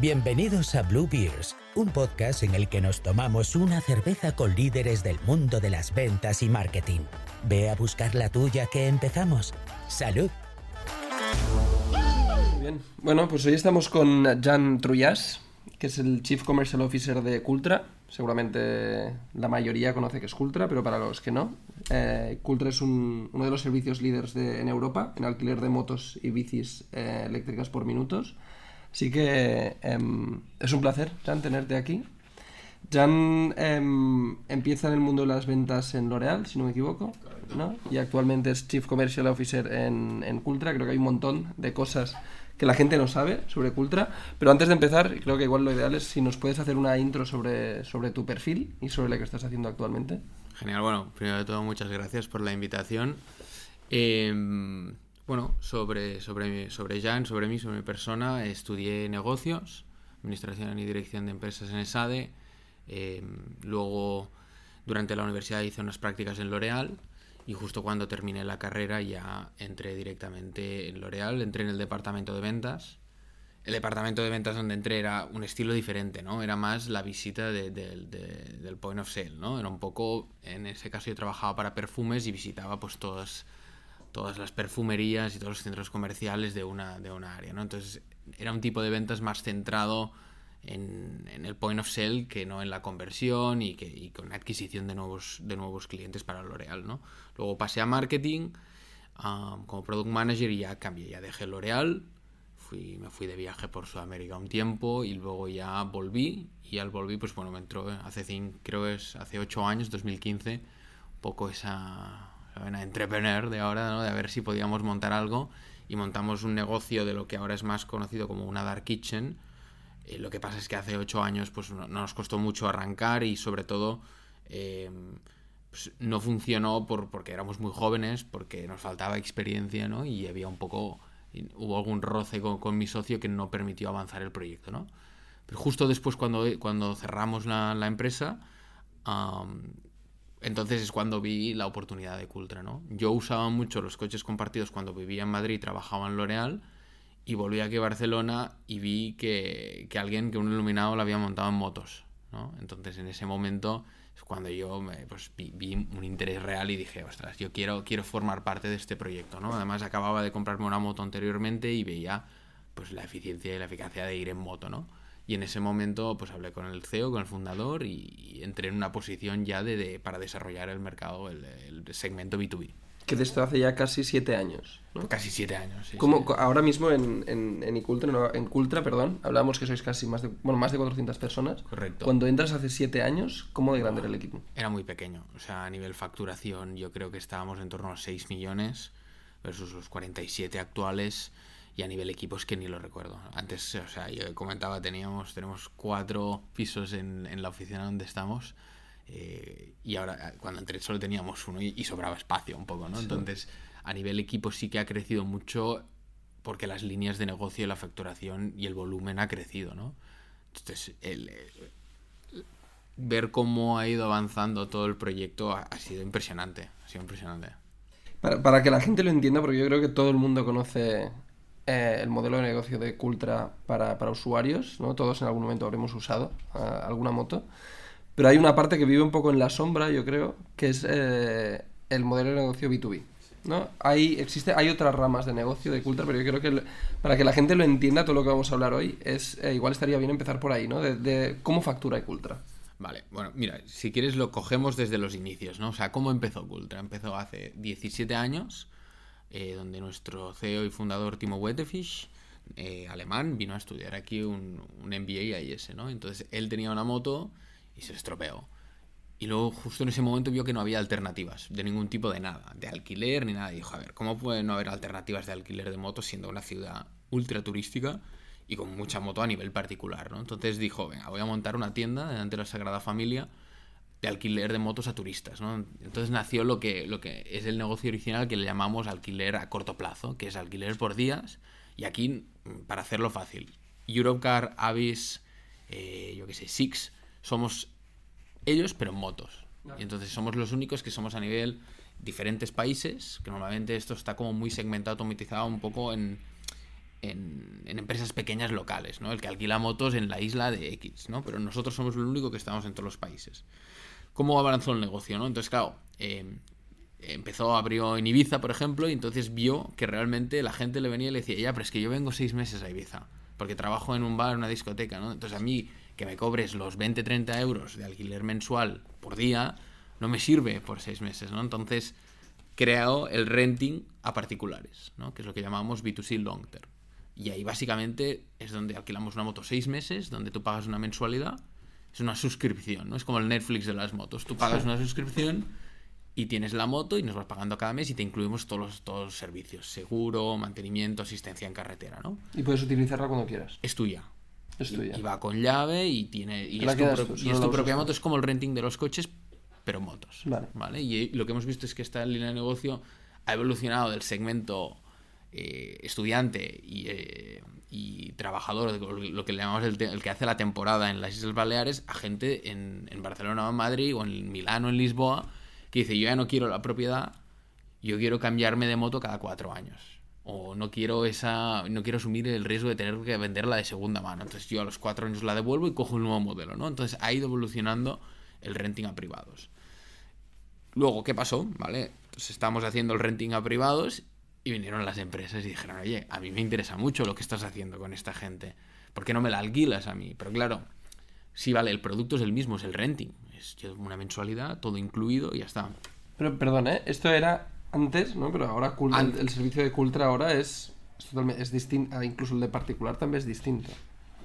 Bienvenidos a Blue Beers, un podcast en el que nos tomamos una cerveza con líderes del mundo de las ventas y marketing. Ve a buscar la tuya que empezamos. ¡Salud! Bueno, pues hoy estamos con Jan Trullas, que es el Chief Commercial Officer de Cultra. Seguramente la mayoría conoce que es Cultra, pero para los que no, eh, Cultra es un- uno de los servicios líderes de- en Europa en alquiler de motos y bicis eh, eléctricas por minutos. Así que em, es un placer, Jan, tenerte aquí. Jan em, empieza en el mundo de las ventas en L'Oreal, si no me equivoco, ¿no? y actualmente es Chief Commercial Officer en, en Cultra. Creo que hay un montón de cosas que la gente no sabe sobre Cultra. Pero antes de empezar, creo que igual lo ideal es si nos puedes hacer una intro sobre, sobre tu perfil y sobre lo que estás haciendo actualmente. Genial, bueno, primero de todo muchas gracias por la invitación. Eh, bueno, sobre, sobre, sobre Jan, sobre mí, sobre mi persona, estudié negocios, administración y dirección de empresas en ESADE. Eh, luego, durante la universidad hice unas prácticas en L'Oreal y justo cuando terminé la carrera ya entré directamente en L'Oreal, entré en el departamento de ventas. El departamento de ventas donde entré era un estilo diferente, ¿no? Era más la visita de- de- de- del point of sale, ¿no? Era un poco, en ese caso yo trabajaba para perfumes y visitaba pues todas, todas las perfumerías y todos los centros comerciales de una, de una área, ¿no? Entonces era un tipo de ventas más centrado en, en el point of sale que no en la conversión y, que, y con adquisición de nuevos, de nuevos clientes para L'Oreal, ¿no? Luego pasé a marketing ah, como product manager y ya cambié, ya dejé L'Oreal, fui, me fui de viaje por Sudamérica un tiempo y luego ya volví y al volví pues bueno me entró hace cin- creo es hace 8 años 2015 un poco esa entrepreneur de ahora ¿no? de a ver si podíamos montar algo y montamos un negocio de lo que ahora es más conocido como una dark kitchen Eh, lo que pasa es que hace 8 años pues no, no nos costó mucho arrancar y sobre todo eh, pues, no funcionó por, porque éramos muy jóvenes, porque nos faltaba experiencia, ¿no? Y había un poco, hubo algún roce con, con mi socio que no permitió avanzar el proyecto, ¿no? Pero justo después cuando, cuando cerramos la, empresa, entonces es cuando vi la oportunidad de Cultra, ¿no? Yo usaba mucho los coches compartidos cuando vivía en Madrid trabajaba en L'Oreal y volví aquí a Barcelona y vi que, que alguien, que un iluminado lo había montado en motos, ¿no? Entonces en ese momento es cuando yo pues, vi, vi un interés real y dije, ostras, yo quiero, quiero formar parte de este proyecto, ¿no? Además acababa de comprarme una moto anteriormente y veía pues la eficiencia y la eficacia de ir en moto, ¿no? Y en ese momento pues hablé con el CEO, con el fundador y, entré en una posición ya de, de- para desarrollar el mercado, el, el segmento B2B. Que de esto hace ya casi siete años. ¿no? Casi siete años. sí, Como sí. ahora mismo en, en, en Icultra, no, en Cultra, perdón, hablábamos que sois casi más de, bueno, más de 400 personas. Correcto. Cuando entras hace siete años, ¿cómo de grande era el equipo? Era muy pequeño. O sea, a nivel facturación yo creo que estábamos en torno a 6 millones versus los 47 actuales y a nivel equipos que ni lo recuerdo. Antes, o sea, yo comentaba, teníamos, tenemos cuatro pisos en, en la oficina donde estamos eh, y ahora eh, cuando entré solo teníamos uno y, y sobraba espacio un poco, ¿no? Entonces, a nivel equipo sí que ha crecido mucho porque las líneas de negocio, la facturación y el volumen ha crecido, ¿no? Entonces, el, el- ver cómo ha ido avanzando todo el proyecto ha, ha sido impresionante. Ha sido impresionante. Para, para que la gente lo entienda, porque yo creo que todo el mundo conoce eh, el modelo de negocio de Cultra para, para usuarios, ¿no? Todos en algún momento habremos usado ah, alguna moto. Pero hay una parte que vive un poco en la sombra, yo creo, que es eh, el modelo de negocio B2B. ¿no? Hay, existe, hay otras ramas de negocio de Cultra, pero yo creo que el- para que la gente lo entienda, todo lo que vamos a hablar hoy, es eh, igual estaría bien empezar por ahí, ¿no? De, de cómo factura Cultra. Vale, bueno, mira, si quieres lo cogemos desde los inicios, ¿no? O sea, ¿cómo empezó Cultra? Empezó hace 17 años, eh, donde nuestro CEO y fundador Timo Wettefisch, eh, alemán, vino a estudiar aquí un, un MBA IS, ¿no? Entonces él tenía una moto y se estropeó. Y luego justo en ese momento vio que no había alternativas de ningún tipo de nada, de alquiler ni nada. Y dijo, a ver, ¿cómo puede no haber alternativas de alquiler de motos siendo una ciudad ultra turística y con mucha moto a nivel particular, ¿no? Entonces dijo, venga, voy a montar una tienda delante de la Sagrada Familia de alquiler de motos a turistas, ¿no? Entonces nació lo que, lo que es el negocio original que le llamamos alquiler a corto plazo, que es alquiler por días. Y aquí, mm, para hacerlo fácil, Europcar, Avis, eh, yo qué sé, Six, somos ellos, pero en motos. Y entonces somos los únicos que somos a nivel diferentes países, que normalmente esto está como muy segmentado, automatizado un poco en, en, en empresas pequeñas locales, ¿no? El que alquila motos en la isla de X, ¿no? Pero nosotros somos el único que estamos en todos los países. ¿Cómo avanzó el negocio, no? Entonces, claro, eh, empezó, abrió en Ibiza, por ejemplo, y entonces vio que realmente la gente le venía y le decía, ya, pero es que yo vengo seis meses a Ibiza, porque trabajo en un bar, en una discoteca, ¿no? Entonces a mí que me cobres los 20, 30 euros de alquiler mensual por día, no me sirve por seis meses, ¿no? Entonces creado el renting a particulares, ¿no? Que es lo que llamamos B2C long term. Y ahí básicamente es donde alquilamos una moto seis meses, donde tú pagas una mensualidad, es una suscripción, ¿no? Es como el Netflix de las motos. Tú pagas una suscripción y tienes la moto y nos vas pagando cada mes y te incluimos todos los, todos los servicios, seguro, mantenimiento, asistencia en carretera, ¿no? Y puedes utilizarla cuando quieras. Es tuya. Es tuya. Y, va con llave y tiene y es tu, pro- y es tu propia moto, es como el renting de los coches, pero motos. Vale. Y lo que hemos visto es que esta línea de negocio ha evolucionado del segmento eh, estudiante y, eh, y trabajador, lo que le llamamos el, que hace la temporada en las Islas Baleares, a gente en, en Barcelona o en Madrid o en Milán o en Lisboa que dice, yo ya no quiero la propiedad, yo quiero cambiarme de moto cada cuatro años. O no quiero esa. no quiero asumir el riesgo de tener que venderla de segunda mano. Entonces yo a los cuatro años la devuelvo y cojo un nuevo modelo, ¿no? Entonces ha ido evolucionando el renting a privados. Luego, ¿qué pasó? ¿Vale? Pues estamos haciendo el renting a privados y vinieron las empresas y dijeron, oye, a mí me interesa mucho lo que estás haciendo con esta gente. ¿Por qué no me la alquilas a mí? Pero claro, sí, vale, el producto es el mismo, es el renting. Es una mensualidad, todo incluido y ya está. Pero, perdón, ¿eh? Esto era antes, ¿no? Pero ahora Cul- An- el, el servicio de Cultra ahora es, es totalmente es distinto. Incluso el de particular también es distinto.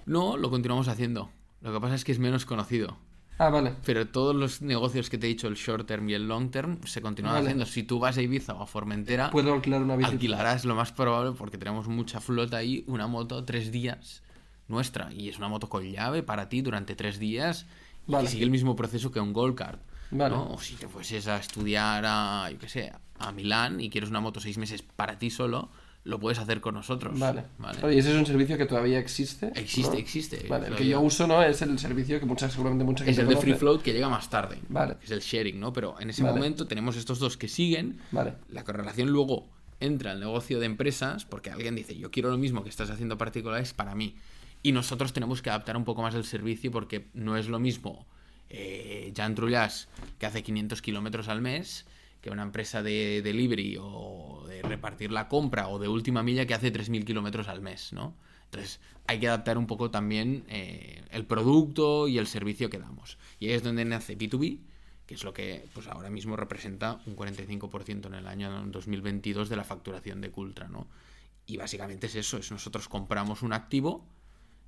No, lo continuamos haciendo. Lo que pasa es que es menos conocido. Ah, vale. Pero todos los negocios que te he dicho, el short term y el long term, se continúan Vale. haciendo. Si tú vas a Ibiza o a Formentera, Puedo alquilar una bici. alquilarás lo más probable porque tenemos mucha flota ahí, una moto tres días nuestra. Y es una moto con llave para ti durante tres días. Y Vale. que sigue el mismo proceso que un Gold Card. Vale. ¿no? O si te fueses a estudiar a, yo qué sé, a Milán y quieres una moto seis meses para ti solo, lo puedes hacer con nosotros. Vale. ¿vale? Y ese es un servicio que todavía existe. Existe, ¿no? existe. Vale, el que yo uso no es el servicio que mucha, seguramente mucha gente Es el de. Free Float que llega más tarde. Vale. Que es el sharing, ¿no? Pero en ese Vale. momento tenemos estos dos que siguen. Vale. La correlación luego entra al negocio de empresas porque alguien dice, yo quiero lo mismo que estás haciendo particulares para mí. Y nosotros tenemos que adaptar un poco más el servicio porque no es lo mismo eh, Jan Trullás, que hace 500 kilómetros al mes, que una empresa de delivery o de repartir la compra o de última milla que hace 3.000 kilómetros al mes, ¿no? Entonces hay que adaptar un poco también eh, el producto y el servicio que damos. Y ahí es donde nace B2B, que es lo que pues ahora mismo representa un 45% en el año 2022 de la facturación de Cultra, ¿no? Y básicamente es eso, es nosotros compramos un activo,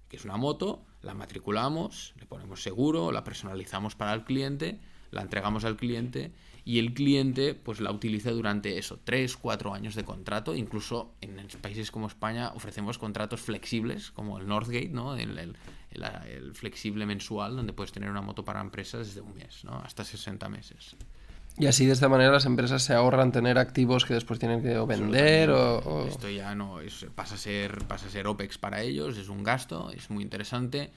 que es una moto, la matriculamos, le ponemos seguro, la personalizamos para el cliente, la entregamos al cliente y el cliente pues la utiliza durante eso, 3, 4 años de contrato, incluso en países como España ofrecemos contratos flexibles como el Northgate, ¿no? El, el- el- el flexible mensual donde puedes tener una moto para empresas desde un mes, ¿no? Hasta 60 meses. Y así de esta manera las empresas se ahorran tener activos que después tienen que vender o, o- Esto ya no es, pasa, a ser, pasa a ser OPEX para ellos, es un gasto, es muy interesante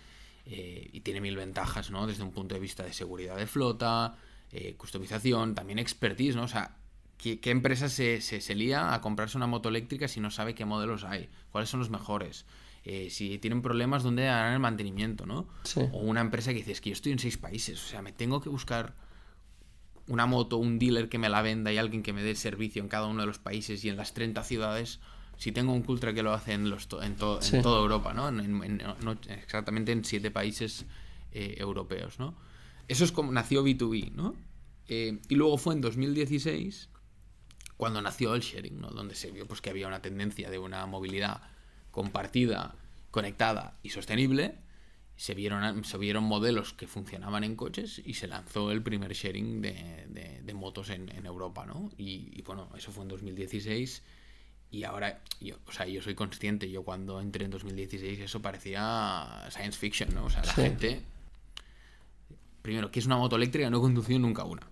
eh, y tiene mil ventajas, ¿no? Desde un punto de vista de seguridad de flota, eh, customización, también expertise, ¿no? O sea, ¿qué, qué empresa se, se, se lía a comprarse una moto eléctrica si no sabe qué modelos hay? ¿Cuáles son los mejores? Eh, si tienen problemas, ¿dónde harán el mantenimiento, no? Sí. O una empresa que dice, es que yo estoy en seis países, o sea, me tengo que buscar una moto, un dealer que me la venda y alguien que me dé el servicio en cada uno de los países y en las 30 ciudades, si tengo un Cultra que lo hace en, los to- en, to- en Sí. toda Europa, ¿no? En- en- en- no exactamente en siete países eh, europeos, ¿no? Eso es como nació B2B, ¿no? Eh, y luego fue en 2016 cuando nació el sharing, ¿no? Donde se vio pues, que había una tendencia de una movilidad compartida, conectada y sostenible. Se vieron, se vieron modelos que funcionaban en coches y se lanzó el primer sharing de, de- de motos en, en Europa, ¿no? Y, y, bueno, eso fue en 2016 y ahora, yo, o sea, yo soy consciente, yo cuando entré en 2016 eso parecía science fiction, ¿no? O sea, la Sí. gente primero, que es una moto eléctrica, no he conducido nunca una.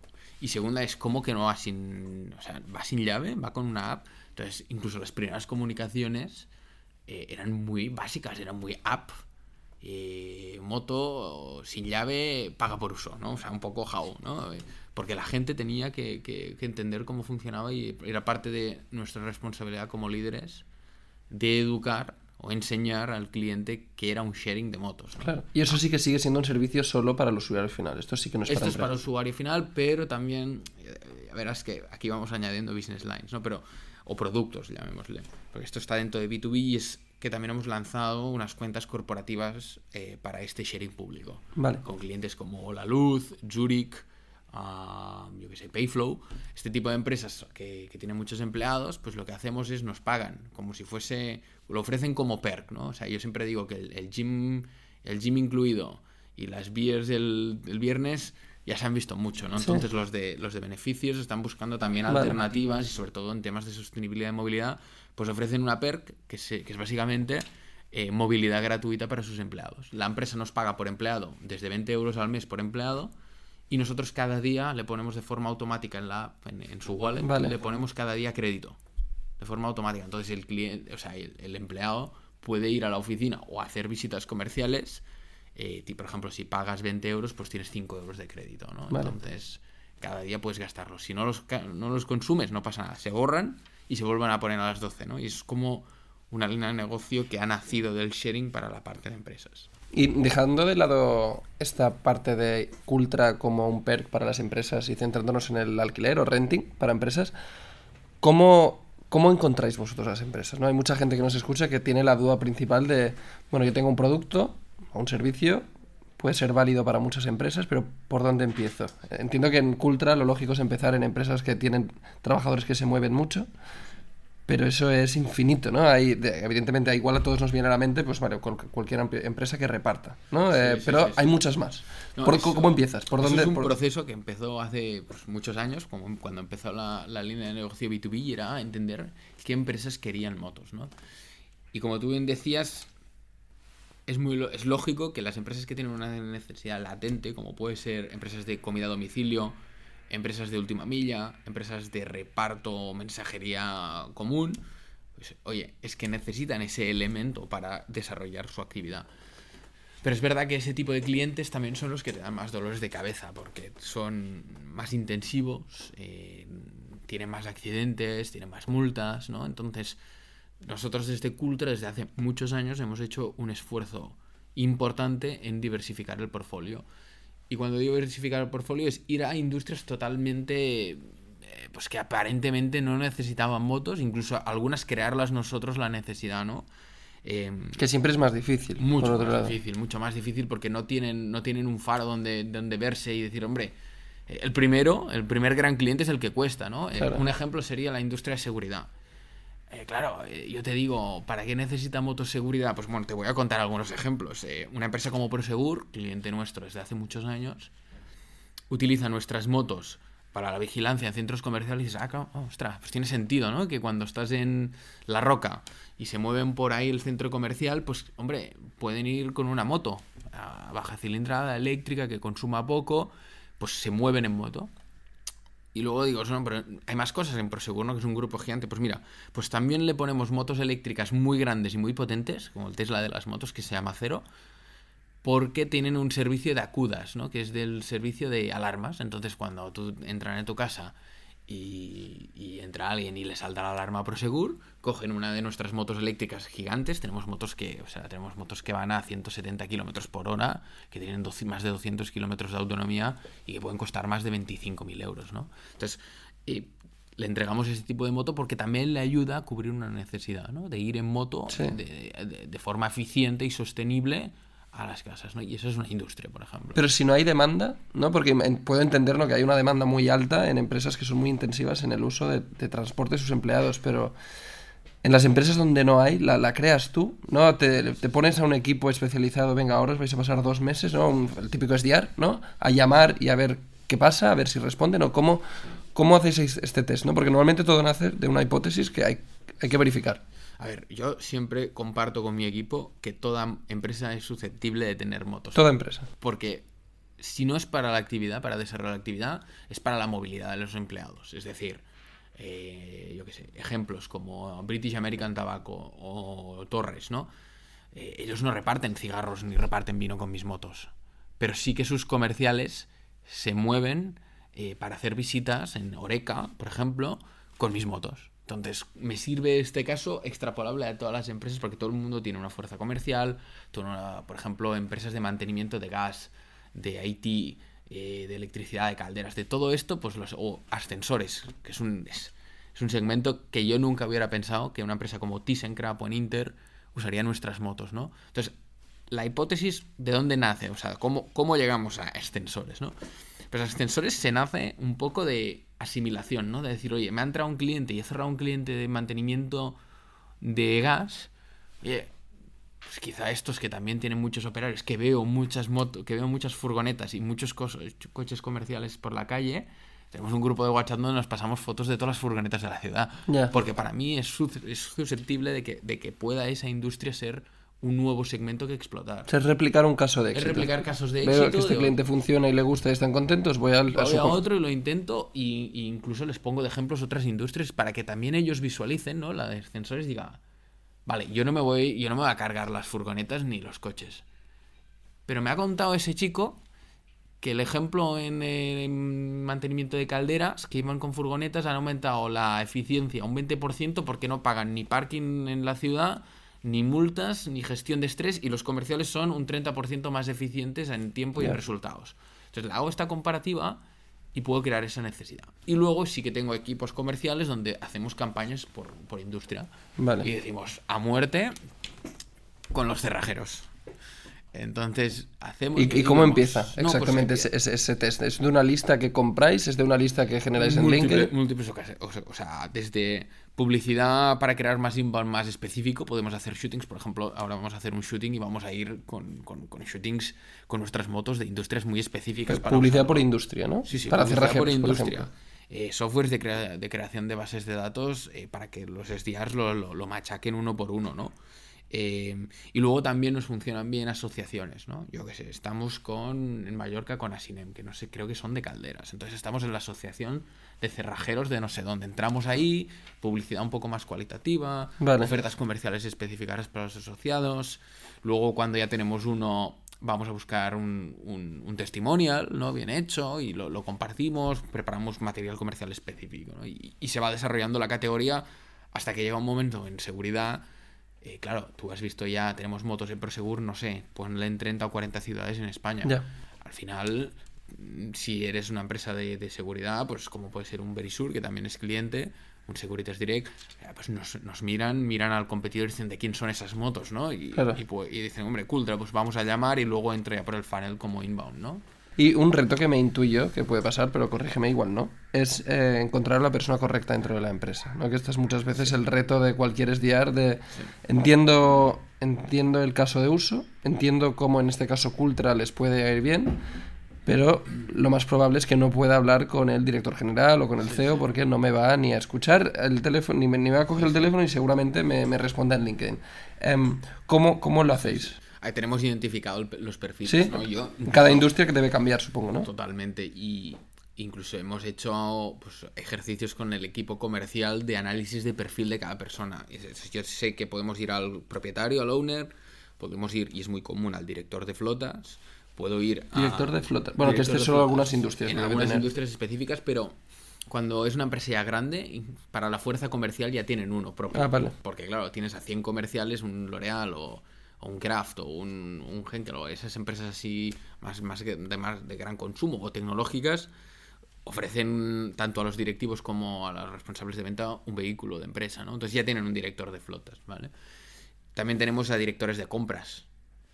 Y segunda es cómo que no va sin, va sin llave, va con una app. Entonces, incluso las primeras comunicaciones eh, eran muy básicas, eran muy app. Eh, moto sin llave paga por uso, ¿no? O sea, un poco how, ¿no? Eh, Porque la gente tenía que entender cómo funcionaba y era parte de nuestra responsabilidad como líderes de educar o enseñar al cliente que era un sharing de motos. Claro. Y eso sí que sigue siendo un servicio solo para el usuario final. Esto sí que no es Esto para es para el usuario final, pero también, eh, verás que aquí vamos añadiendo business lines, ¿no? Pero, o productos, llamémosle. Porque esto está dentro de B2B y es que también hemos lanzado unas cuentas corporativas eh, para este sharing público. Vale. Con clientes como La Luz, Zurich, ah, yo que sé, Payflow. Este tipo de empresas que, que tienen muchos empleados, pues lo que hacemos es nos pagan, como si fuese, lo ofrecen como perk, ¿no? O sea, yo siempre digo que el, el gym, el gym incluido y las beers del, del viernes ya se han visto mucho, ¿no? Sí. Entonces los de los de beneficios están buscando también Vale. alternativas y sobre todo en temas de sostenibilidad y movilidad, pues ofrecen una perk que, se- que es básicamente eh, movilidad gratuita para sus empleados. La empresa nos paga por empleado desde 20 euros al mes por empleado y nosotros cada día le ponemos de forma automática en la en, en su wallet, Vale. le ponemos cada día crédito de forma automática. Entonces el cliente, o sea, el, el empleado puede ir a la oficina o hacer visitas comerciales. eh, ti- por ejemplo, si pagas 20 euros, pues tienes 5 euros de crédito, ¿no? Vale. Entonces, cada día puedes gastarlos. Si no los, no los consumes, no pasa nada. Se borran y se vuelven a poner a las 12, ¿no? Y es como una línea de negocio que ha nacido del sharing para la parte de empresas. Y dejando de lado esta parte de Cultra como un perk para las empresas y centrándonos en el alquiler o renting para empresas, ¿cómo, cómo encontráis vosotros las empresas? ¿no? Hay mucha gente que nos escucha que tiene la duda principal de, bueno, yo tengo un producto o un servicio, puede ser válido para muchas empresas, pero ¿por dónde empiezo? Entiendo que en Cultra lo lógico es empezar en empresas que tienen trabajadores que se mueven mucho. Pero eso es infinito, ¿no? Hay, de- evidentemente, igual a todos nos viene a la mente, pues vale, cual- cualquier em- empresa que reparta, ¿no? Eh, sí, pero sí, hay muchas más. No, ¿Por- eso- ¿Cómo empiezas? ¿Por dónde? es un por- proceso que empezó hace pues, muchos años, como cuando empezó la, la línea de negocio B2B, y era entender qué empresas querían motos, ¿no? Y como tú bien decías, es, muy, es lógico que las empresas que tienen una necesidad latente, como puede ser empresas de comida a domicilio, empresas de última milla, empresas de reparto mensajería común, pues oye, es que necesitan ese elemento para desarrollar su actividad. Pero es verdad que ese tipo de clientes también son los que te dan más dolores de cabeza, porque son más intensivos, eh, tienen más accidentes, tienen más multas, ¿no? Entonces, nosotros desde Cultra, desde hace muchos años, hemos hecho un esfuerzo importante en diversificar el portfolio. Y cuando digo diversificar el portfolio es ir a industrias totalmente eh, pues que aparentemente no necesitaban motos, incluso algunas crearlas nosotros la necesidad, ¿no? Em, Que siempre es más difícil. mucho por otro más lado. difícil, mucho más difícil porque no tienen, no tienen un faro donde, donde verse y decir, hombre, eh, el primero, el primer gran cliente es el que cuesta, ¿no? Eh, Claro. Un ejemplo sería la industria de seguridad. Eh, claro, eh, yo te digo, ¿para qué necesita motoseguridad? Pues bueno, te voy a contar algunos ejemplos. Eh, una empresa como Prosegur, cliente nuestro desde hace muchos años, utiliza nuestras motos para la vigilancia en centros comerciales y dices, ah, oh, ostras, pues tiene sentido, ¿no? Que cuando estás en La Roca y se mueven por ahí el centro comercial, pues, hombre, pueden ir con una moto a baja cilindrada, eléctrica, que consuma poco, pues se mueven en moto. Y luego digo, no, pero hay más cosas en Prosegur, ¿no? Que es un grupo gigante. Pues mira, pues también le ponemos motos eléctricas muy grandes y muy potentes, como el Tesla de las motos, que se llama Cero, porque tienen un servicio de acudas, ¿no? Que es del servicio de alarmas. Entonces, cuando tú entras en tu casa y, y entra alguien y le salta la alarma a Prosegur, cogen una de nuestras motos eléctricas gigantes. Tenemos motos que, o sea, tenemos motos que van a 170 kilómetros por hora, que tienen 12 más de 200 kilómetros de autonomía y que pueden costar más de 25.000 euros, ¿no? Entonces, eh, le entregamos ese tipo de moto porque también le ayuda a cubrir una necesidad, ¿no? De ir en moto Sí. de, de- de forma eficiente y sostenible a las casas, ¿no? Y eso es una industria, por ejemplo. Pero si no hay demanda, ¿no? Porque puedo entender ¿no? que hay una demanda muy alta en empresas que son muy intensivas en el uso de, de transporte de sus empleados, pero en las empresas donde no hay, la, creas tú, ¿no? Te, pones a un equipo especializado, venga, ahora os vais a pasar dos meses, ¿no? El típico SDR, ¿no? A llamar y a ver qué pasa, a ver si responden o cómo, cómo hacéis este test, ¿no? Porque normalmente todo nace de una hipótesis que hay, hay que verificar. A ver, yo siempre comparto con mi equipo que toda empresa es susceptible de tener motos. Toda empresa. Porque si no es para la actividad, para desarrollar la actividad, es para la movilidad de los empleados. Es decir, eh, yo qué sé, ejemplos como British American Tobacco o Torres, ¿no? Eh, ellos no reparten cigarros ni reparten vino con mis motos. Pero sí que sus comerciales se mueven eh, para hacer visitas en Oreca, por ejemplo, con mis motos. Entonces, me sirve este caso extrapolable a todas las empresas porque todo el mundo tiene una fuerza comercial, por ejemplo, empresas de mantenimiento de gas, de IT, eh, de electricidad, de calderas, de todo esto, pues los, o ascensores, que es un, es, un segmento que yo nunca hubiera pensado que una empresa como ThyssenKrupp o Inter usaría nuestras motos, ¿no? Entonces, la hipótesis, ¿de dónde nace? O sea, ¿cómo, cómo llegamos a ascensores, no? Pues ascensores se nace un poco de asimilación, ¿no? De decir, oye, me ha entrado un cliente y he cerrado un cliente de mantenimiento de gas, oye, pues quizá estos que también tienen muchos operarios, que veo muchas motos, que veo muchas furgonetas y muchos coches comerciales por la calle, tenemos un grupo de WhatsApp donde nos pasamos fotos de todas las furgonetas de la ciudad. Porque para mí es, susceptible de que, de que pueda esa industria ser un nuevo segmento que explotar. Es replicar un caso de éxito. Es replicar casos de éxito. Veo que este cliente funciona y le gusta y están contentos, voy al voy a, otro y lo intento y, incluso les pongo de ejemplos otras industrias para que también ellos visualicen, ¿no? La de ascensores diga, Vale, yo no me voy, yo no me voy a cargar las furgonetas ni los coches. Pero me ha contado ese chico que el ejemplo en, mantenimiento de calderas, que iban con furgonetas, han aumentado la eficiencia un 20% porque no pagan ni parking en la ciudad, ni multas, ni gestión de estrés, y los comerciales son un 30% más eficientes en tiempo y en resultados. Entonces, le hago esta comparativa y puedo crear esa necesidad. Y luego sí que tengo equipos comerciales donde hacemos campañas por, por industria. Vale. Y decimos, a muerte con los cerrajeros. Entonces, hacemos... ¿Y, cómo empieza pues exactamente ese, test? ¿Es de una lista que compráis? ¿Es de una lista que generáis en LinkedIn? Múltiples ocasiones. O sea, desde publicidad para crear más inbound más específico, podemos hacer shootings. Por ejemplo, ahora vamos a hacer un shooting y vamos a ir con, con, shootings con nuestras motos de industrias muy específicas. Para publicidad por industria, ¿no? Sí, sí, para publicidad por industria. Eh, softwares de, de, creación de bases de datos eh, para que los SDRs lo, lo, lo machaquen uno por uno, ¿no? Eh, y luego también nos funcionan bien asociaciones, ¿no? Yo qué sé, estamos con en Mallorca con Asinem, que no sé, creo que son de calderas. Entonces estamos en la asociación de cerrajeros de no sé dónde. Entramos ahí, publicidad un poco más cualitativa, ofertas comerciales específicas para los asociados. Luego cuando ya tenemos uno, vamos a buscar un, un, testimonial, ¿no? Bien hecho, y lo, compartimos, preparamos material comercial específico, ¿no? y, y se va desarrollando la categoría hasta que llega un momento en seguridad eh, claro, tú has visto ya, tenemos motos en Prosegur, no sé, ponle en 30 o 40 ciudades en España. Al final, mm, si eres una empresa de, seguridad, pues como puede ser un Verisur, que también es cliente, un Securitas Direct, eh, pues nos, miran, miran al competidor y dicen de quién son esas motos, ¿no? Y, y, dicen, hombre, Cultra, pues vamos a llamar y luego entra ya por el funnel como inbound, ¿no? Y un reto que me intuyo, que puede pasar, pero corrígeme igual, ¿no? Es eh, encontrar a la persona correcta dentro de la empresa, ¿no? Que este es muchas veces el reto de cualquier SDR de... Entiendo, entiendo el caso de uso, entiendo cómo en este caso Cultra les puede ir bien, pero lo más probable es que no pueda hablar con el director general o con el CEO porque no me va ni a escuchar el teléfono, ni me, ni va a coger el teléfono y seguramente me, me responda en LinkedIn. Em, ¿cómo, ¿Cómo lo hacéis? Ahí tenemos identificado los perfiles, ¿no? Yo, Cada industria que debe cambiar, supongo, ¿no? Totalmente. Y incluso hemos hecho pues, ejercicios con el equipo comercial de análisis de perfil de cada persona. Yo sé que podemos ir al propietario, al owner, podemos ir, y es muy común, al director de flotas, puedo ir a... Director de flotas. Bueno, que este solo algunas industrias. En algunas industrias específicas, pero cuando es una empresa ya grande, para la fuerza comercial ya tienen uno propio. Ah, vale. Porque claro, tienes a 100 comerciales, un L'Oreal o o un Kraft o un, un Henkel o esas empresas así más, más, de, más de gran consumo o tecnológicas ofrecen tanto a los directivos como a los responsables de venta un vehículo de empresa, ¿no? Entonces ya tienen un director de flotas, ¿vale? También tenemos a directores de compras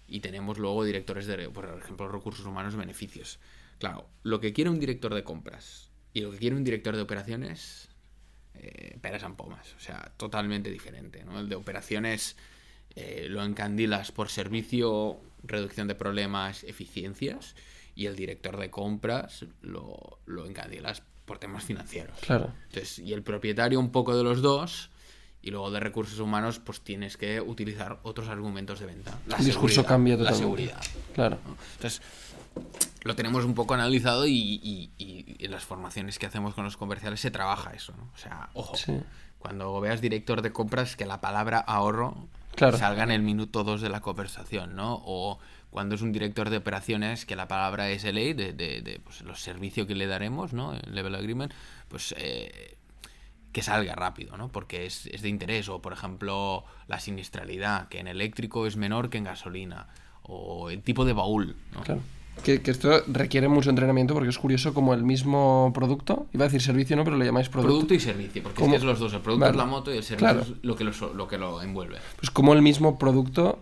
y tenemos luego directores de, por ejemplo, recursos humanos beneficios. Claro, lo que quiere un director de compras y lo que quiere un director de operaciones, eh, peras and pomas, o sea, totalmente diferente, ¿no? El de operaciones eh, lo encandilas por servicio, reducción de problemas, eficiencias, y el director de compras lo, lo encandilas por temas financieros. Claro. Entonces, y el propietario un poco de los dos, y luego de recursos humanos, pues tienes que utilizar otros argumentos de venta. el discurso cambia totalmente. La seguridad. Claro. Entonces, lo tenemos un poco analizado y, en las formaciones que hacemos con los comerciales se trabaja eso, ¿no? O sea, ojo, cuando veas director de compras que la palabra ahorro salga en el minuto 2 de la conversación, ¿no? O cuando es un director de operaciones, que la palabra es de, de, de pues, los servicios que le daremos, ¿no? El level agreement, pues eh, que salga rápido, ¿no? Porque es, es, de interés. O, por ejemplo, la siniestralidad, que en eléctrico es menor que en gasolina. O el tipo de baúl, ¿no? Claro. Que, que, esto requiere mucho entrenamiento porque es curioso como el mismo producto, iba a decir servicio, no, pero lo llamáis producto. Producto y servicio, porque es, que es los dos. El producto vale. es la moto y el servicio claro. es lo que lo, lo que lo envuelve. Pues como el mismo producto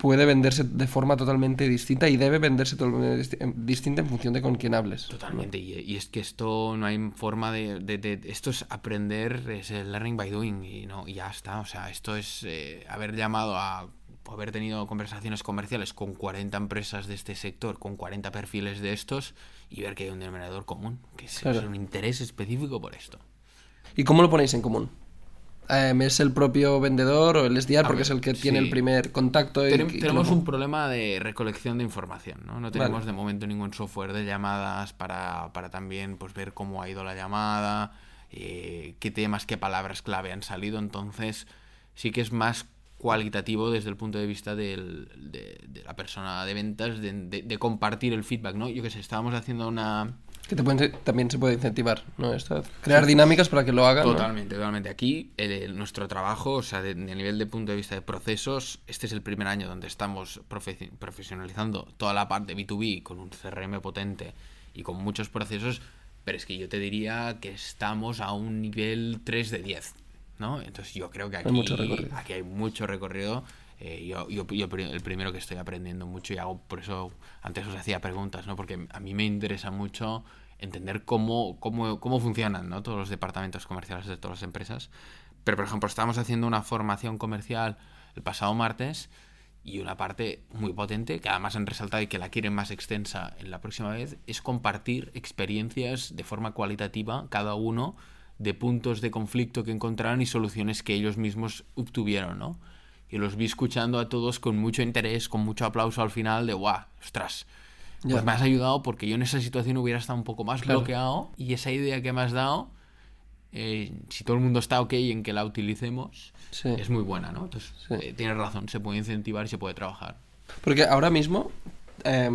puede venderse de forma totalmente distinta y debe venderse totalmente distinta en función de con quién hables. Totalmente, y, y, es que esto no hay forma de, de, de, Esto es aprender, es el learning by doing, y, no, y ya está. O sea, esto es eh, haber llamado a haber tenido conversaciones comerciales con 40 empresas de este sector, con 40 perfiles de estos, y ver que hay un denominador común, que es, claro. es un interés específico por esto. ¿Y cómo lo ponéis en común? Eh, ¿Es el propio vendedor o el SDR porque ver, es el que tiene sí. el primer contacto? Y, Ten y tenemos un problema de recolección de información, ¿no? No tenemos vale. de momento ningún software de llamadas para, para también pues, ver cómo ha ido la llamada, eh, qué temas, qué palabras clave han salido, entonces sí que es más cualitativo desde el punto de vista del, de, de, la persona de ventas, de, de, de, compartir el feedback, ¿no? Yo que sé, estábamos haciendo una... Que te pueden, también se puede incentivar, ¿no? Esto, crear sí. dinámicas para que lo hagan. Totalmente, ¿no? totalmente. Aquí el, nuestro trabajo, o sea, de, de, nivel de punto de vista de procesos, este es el primer año donde estamos profe profesionalizando toda la parte B2B con un CRM potente y con muchos procesos, pero es que yo te diría que estamos a un nivel 3 de 10. ¿No? Entonces yo creo que aquí hay mucho recorrido. Aquí hay mucho recorrido. Eh, yo, yo, yo, el primero que estoy aprendiendo mucho y hago, por eso antes os hacía preguntas, ¿no? Porque a mí me interesa mucho entender cómo, cómo, cómo funcionan ¿no? todos los departamentos comerciales de todas las empresas. Pero, por ejemplo, estábamos haciendo una formación comercial el pasado martes y una parte muy potente, que además han resaltado y que la quieren más extensa en la próxima vez, es compartir experiencias de forma cualitativa, cada uno de puntos de conflicto que encontraron y soluciones que ellos mismos obtuvieron, ¿no? Y los vi escuchando a todos con mucho interés, con mucho aplauso al final de, guau, ostras, pues yeah. me has ayudado porque yo en esa situación hubiera estado un poco más claro. bloqueado y esa idea que me has dado, eh, si todo el mundo está ok en que la utilicemos, sí. es muy buena, ¿no? Entonces, sí. eh, tienes razón, se puede incentivar y se puede trabajar. Porque ahora mismo... Eh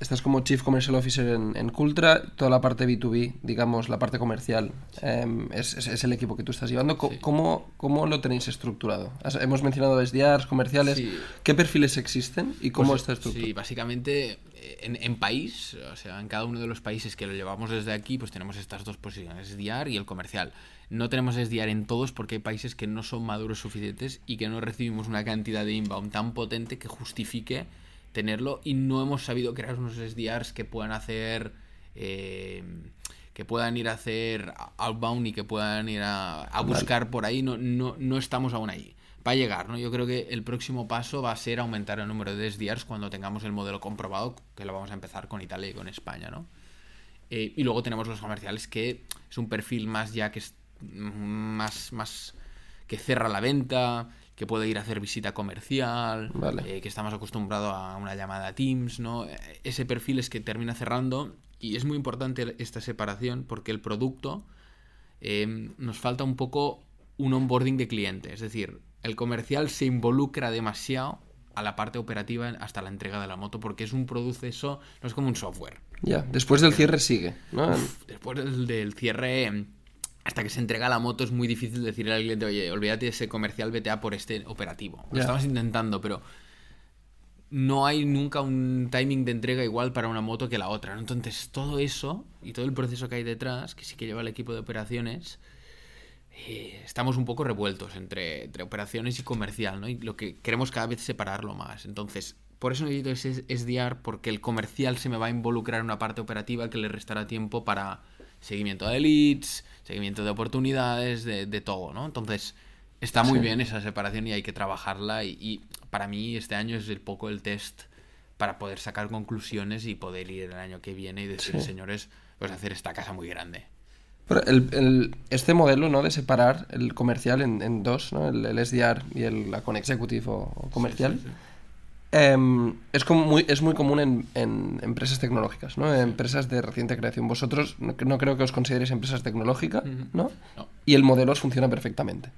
estás como Chief Commercial Officer en, en Cultra, toda la parte B2B, digamos, la parte comercial, eh, es, es, es, el equipo que tú estás llevando. Sí. ¿Cómo, ¿Cómo, lo tenéis estructurado? Hemos mencionado SDRs, comerciales. Sí. ¿Qué perfiles existen y cómo pues, está estructurado? Sí, básicamente eh, en, en, país, o sea, en cada uno de los países que lo llevamos desde aquí, pues tenemos estas dos posiciones, SDR y el comercial. No tenemos SDR en todos porque hay países que no son maduros suficientes y que no recibimos una cantidad de inbound tan potente que justifique tenerlo y no hemos sabido crear unos SDRs que puedan hacer eh, que puedan ir a hacer outbound y que puedan ir a, a buscar vale. por ahí no, no, no estamos aún ahí va a llegar, ¿no? Yo creo que el próximo paso va a ser aumentar el número de SDRs cuando tengamos el modelo comprobado, que lo vamos a empezar con Italia y con España, ¿no? Eh, y luego tenemos los comerciales, que es un perfil más ya que es más, más que cerra la venta, que puede ir a hacer visita comercial, vale. eh, que estamos acostumbrados a una llamada a Teams, ¿no? Ese perfil es que termina cerrando y es muy importante esta separación porque el producto eh, nos falta un poco un onboarding de cliente, es decir, el comercial se involucra demasiado a la parte operativa hasta la entrega de la moto porque es un proceso, no es como un software. Ya, después del cierre sigue, ¿no? Uf, después del, del cierre hasta que se entrega la moto es muy difícil decirle al cliente, oye, olvídate de ese comercial, vete a por este operativo. Lo yeah. estamos intentando, pero no hay nunca un timing de entrega igual para una moto que la otra. ¿no? Entonces, todo eso y todo el proceso que hay detrás, que sí que lleva el equipo de operaciones, eh, estamos un poco revueltos entre, entre, operaciones y comercial, ¿no? Y lo que queremos cada vez separarlo más. Entonces, por eso necesito ese SDR, porque el comercial se me va a involucrar en una parte operativa que le restará tiempo para seguimiento de leads, seguimiento de oportunidades, de, de todo, ¿no? Entonces, está muy sí. bien esa separación y hay que trabajarla y, y, para mí este año es el poco el test para poder sacar conclusiones y poder ir el año que viene y decir, sí. señores, pues hacer esta casa muy grande. Pero el, el, este modelo ¿no? de separar el comercial en, en dos, ¿no? el, el, SDR y el con executive o, o comercial, sí, eh, es, como muy, es muy común en, en empresas tecnológicas, ¿no? En empresas de reciente creación. Vosotros no, no creo que os consideréis empresas tecnológicas, ¿no? ¿no? Y el modelo os funciona perfectamente.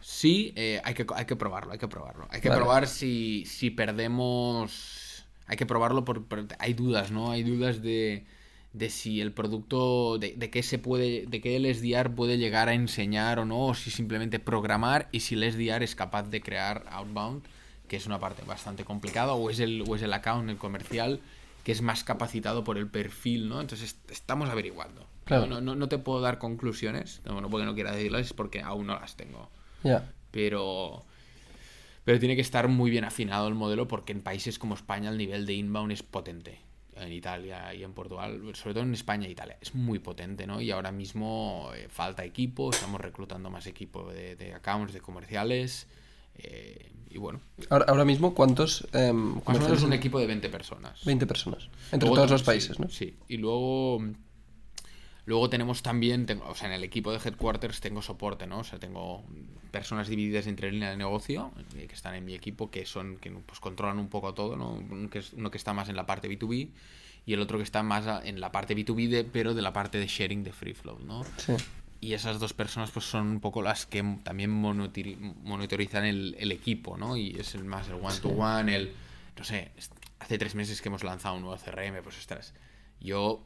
Sí, eh, hay, que, hay que probarlo, hay que probarlo. Hay que vale. probar si, si perdemos... Hay que probarlo por, por, Hay dudas, ¿no? Hay dudas de de si el producto, de, de qué se puede, de qué el SDR puede llegar a enseñar o no, o si simplemente programar y si el SDR es capaz de crear outbound, que es una parte bastante complicada, o es el, o es el account, el comercial, que es más capacitado por el perfil, ¿no? Entonces estamos averiguando. Claro. No, no, no te puedo dar conclusiones, no, no porque no quiera decirlas, es porque aún no las tengo. Ya. Pero, pero tiene que estar muy bien afinado el modelo porque en países como España el nivel de inbound es potente. En Italia y en Portugal, sobre todo en España e Italia, es muy potente, ¿no? Y ahora mismo eh, falta equipo, estamos reclutando más equipo de, de accounts, de comerciales. Eh, y bueno, Ahora, ahora mismo, ¿cuántos más o menos comerciales? un equipo de 20 personas. 20 personas. Entre Luego todos los países, sí, ¿no? Sí, y luego, luego tenemos también, tengo, o sea, en el equipo de headquarters tengo soporte, ¿no? O sea, tengo personas divididas entre línea de negocio, eh, que están en mi equipo, que son, que pues controlan un poco todo, ¿no? Un que es- uno que está más en la parte B2B y el otro que está más en la parte B2B, de, pero de la parte de sharing de Free Flow, ¿no? Sí. Y esas dos personas pues son un poco las que también monitorizan el, el equipo, ¿no? Y es el más el one-to-one, el... No sé, hace tres meses que hemos lanzado un nuevo CRM, pues ostras, yo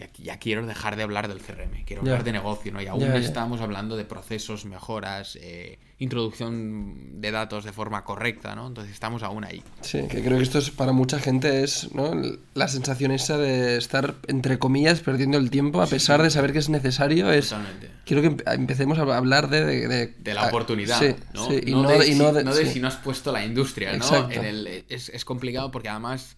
ya, ya quiero dejar de hablar del CRM, quiero hablar de negocio, ¿no? Y aún estamos hablando de procesos, mejoras, eh, introducción de datos de forma correcta, ¿no? Entonces estamos aún ahí. Sí, que creo que esto es para mucha gente es ¿no? La sensación esa de estar, entre comillas, perdiendo el tiempo a pesar de saber que es necesario. Es, Totalmente. quiero que empe- empecemos a hablar de... De, de- de la oportunidad, Sí, ¿no? sí, y no, no, de, si, no de- si has puesto la industria, ¿no? Exacto. En el- es, es complicado porque además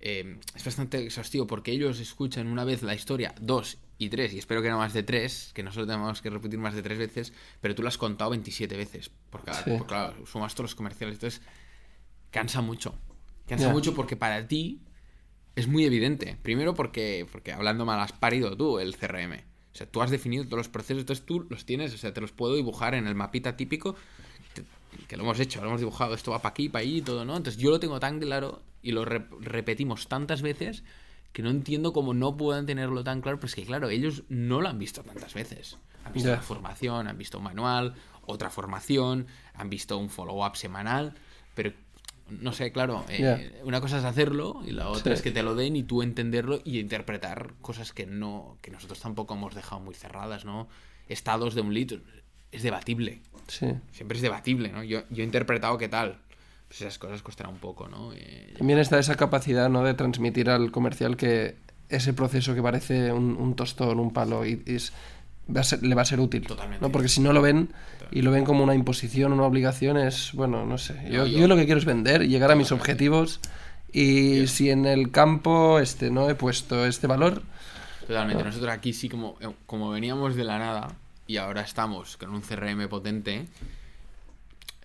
eh, es bastante exhaustivo porque ellos escuchan una vez la historia, dos y tres, y espero que no más de tres, que nosotros tenemos que repetir más de tres veces, pero tú lo has contado 27 veces, porque, Sí. porque, claro, sumas todos los comerciales, entonces cansa mucho. Cansa mucho porque para ti es muy evidente. Primero porque, porque hablando mal has parido tú el CRM. O sea, tú has definido todos los procesos, entonces tú los tienes, o sea, te los puedo dibujar en el mapita típico, que lo hemos hecho, lo hemos dibujado, esto va para aquí, para allí, todo, ¿no? Entonces yo lo tengo tan claro y lo rep- repetimos tantas veces que no entiendo cómo no puedan tenerlo tan claro, pues que claro, ellos no lo han visto tantas veces. Han visto Ya. la formación, han visto un manual, otra formación, han visto un follow-up semanal, pero no sé, claro, eh, Ya. una cosa es hacerlo y la otra Sí. es que te lo den y tú entenderlo y interpretar cosas que no que nosotros tampoco hemos dejado muy cerradas, ¿no? Estados de un lead es debatible, Sí. siempre es debatible, ¿no? Yo, yo he interpretado qué tal, pues esas cosas costará un poco, ¿no? Eh, También está esa capacidad ¿no? de transmitir al comercial que ese proceso que parece un, un tostón, un palo, y, y es- va a ser- le va a ser útil. Totalmente. ¿no? Porque si no lo ven y lo ven como una imposición, una obligación, es, bueno, no sé. Yo, No, yo- yo lo que quiero es vender y llegar a mis objetivos. Y si en el campo este no he puesto este valor, Totalmente. Nosotros aquí sí, como, eh, como veníamos de la nada y ahora estamos con un CRM potente,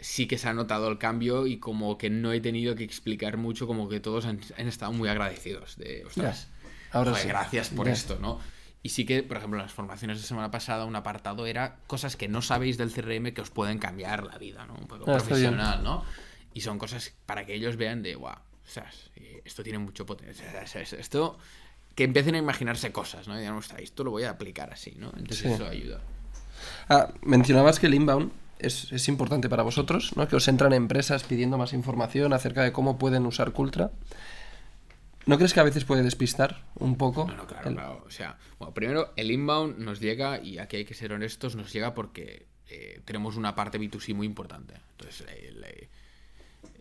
sí que se ha notado el cambio y como que no he tenido que explicar mucho, como que todos han, han estado muy agradecidos de, ostras, Ahora joder, sí. gracias por esto, ¿no? Y sí que, por ejemplo, en las formaciones de semana pasada, un apartado era cosas que no sabéis del CRM que os pueden cambiar la vida, ¿no? Un poco Ah, profesional, ¿no? Y son cosas para que ellos vean de, wow, esto tiene mucho potencial. Esto, que empiecen a imaginarse cosas, ¿no? Y digan, esto lo voy a aplicar así, ¿no? Entonces Sí. eso ayuda. Ah, mencionabas que el inbound es, es importante para vosotros, ¿no? Que os entran empresas pidiendo más información acerca de cómo pueden usar Cultra. ¿No crees que a veces puede despistar un poco? No, no, claro, el- claro. O sea, bueno, primero el inbound nos llega, y aquí hay que ser honestos, nos llega porque eh, tenemos una parte B2C muy importante. Entonces, el,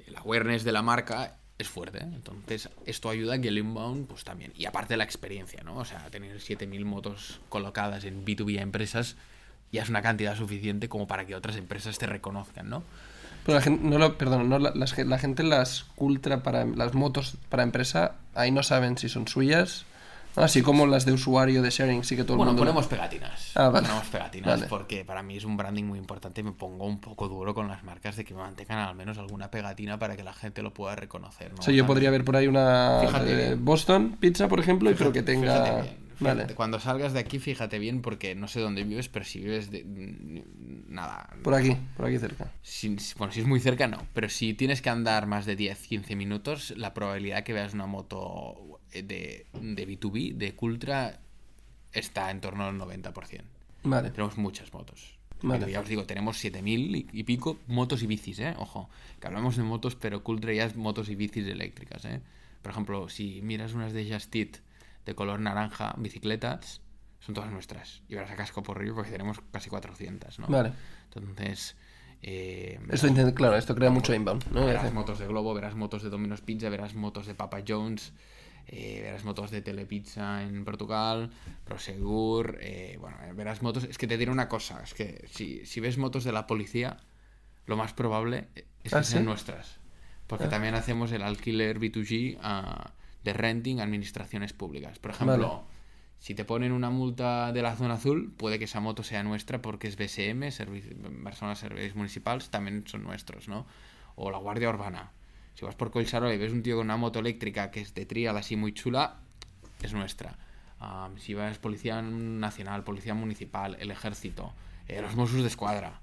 el awareness de la marca es fuerte. ¿eh? Entonces, esto ayuda a que el inbound, pues también. Y aparte la experiencia, ¿no? O sea, tener 7.000 motos colocadas en B2B a empresas ya es una cantidad suficiente como para que otras empresas te reconozcan, ¿no? Pero la gente, no lo, perdón, no, la, ge- la gente las Cultra para las motos para empresa, ahí no saben si son suyas. ¿no? Así como las de usuario de sharing, sí que todo Bueno, el mundo. ponemos pegatinas. Ah, vale. Ponemos pegatinas Vale. porque para mí es un branding muy importante. Me pongo un poco duro con las marcas de que me mantengan al menos alguna pegatina para que la gente lo pueda reconocer. ¿no? O sea, yo podría ver por ahí una Fíjate bien. Boston Pizza, por ejemplo, y pero que Fíjate tenga. Vale. Cuando salgas de aquí, fíjate bien porque no sé dónde vives, pero si vives de. Nada. Por aquí, por aquí cerca. Si- bueno, si es muy cerca, no. Pero si tienes que andar más de 10, 15 minutos, la probabilidad que veas una moto eh, de, de B2B, de Cultra, está en torno al 90%. Vale. Tenemos muchas motos. Vale. Pero ya os digo, tenemos 7000 y, pico motos y bicis, ¿eh? Ojo, que hablamos de motos, pero Cultra ya es motos y bicis eléctricas, ¿eh? Por ejemplo, si miras unas de Just Eat de color naranja, bicicletas, son todas nuestras. Y verás a casco por río porque tenemos casi 400, ¿no? Vale. Entonces, eh, Esto, claro, esto crea mucho inbound, ¿no? verás motos de Globo, verás motos de Domino's Pizza, verás motos de Papa Jones, eh, verás motos de Telepizza en Portugal, Prosegur, eh, bueno, verás motos... Es que te diré una cosa, es que si, si ves motos de la policía, lo más probable es que ¿Ah, sean sí? nuestras. Porque también hacemos el alquiler B2G ah, de renting a administraciones públicas. Por ejemplo, Vale. si te ponen una multa de la zona azul, puede que esa moto sea nuestra porque es BSM, Servi- Barcelona Serveis Municipals, también son nuestros, ¿no? O la Guardia Urbana. Si vas por Collserola y ves un tío con una moto eléctrica que es de trial así muy chula, es nuestra. Si vas Policía Nacional, Policía Municipal, el Ejército, eh, los Mossos de Escuadra.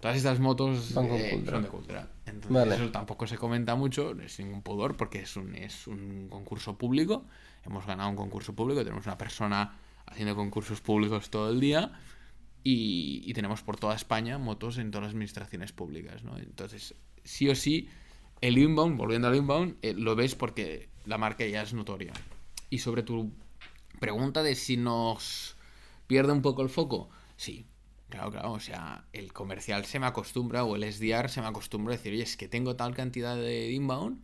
Todas estas motos Van con eh, son de Cultra. Entonces Vale. eso tampoco se comenta mucho, es ningún pudor porque es un, es un concurso público. Hemos ganado un concurso público, tenemos una persona haciendo concursos públicos todo el día y, y tenemos por toda España motos en todas las administraciones públicas. ¿no? Entonces, sí o sí, el inbound, volviendo al inbound, eh, lo ves porque la marca ya es notoria. Y sobre tu pregunta de si nos pierde un poco el foco, sí. Claro, claro, o sea, el comercial se me acostumbra o el SDR se me acostumbra a decir, oye, es que tengo tal cantidad de inbound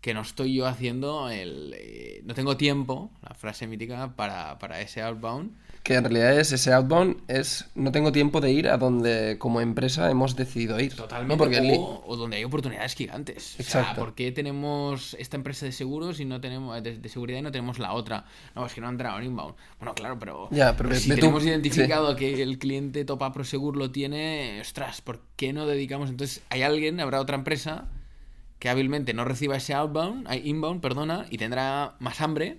que no estoy yo haciendo el... eh, no tengo tiempo, la frase mítica, para, para ese outbound. Que en realidad es ese outbound, es no tengo tiempo de ir a donde como empresa hemos decidido ir. Totalmente. ¿no? Porque o, o donde hay oportunidades gigantes. O Exacto. sea, ¿por qué tenemos esta empresa de seguros y no tenemos de, de seguridad y no tenemos la otra? No, es que no ha entrado en inbound. Bueno, claro, pero, Ya, pero ve- si ve tú- tenemos identificado que el cliente Topa Prosegur lo tiene, ostras, ¿por qué no dedicamos? Entonces, hay alguien, habrá otra empresa que hábilmente no reciba ese outbound, inbound, perdona, y tendrá más hambre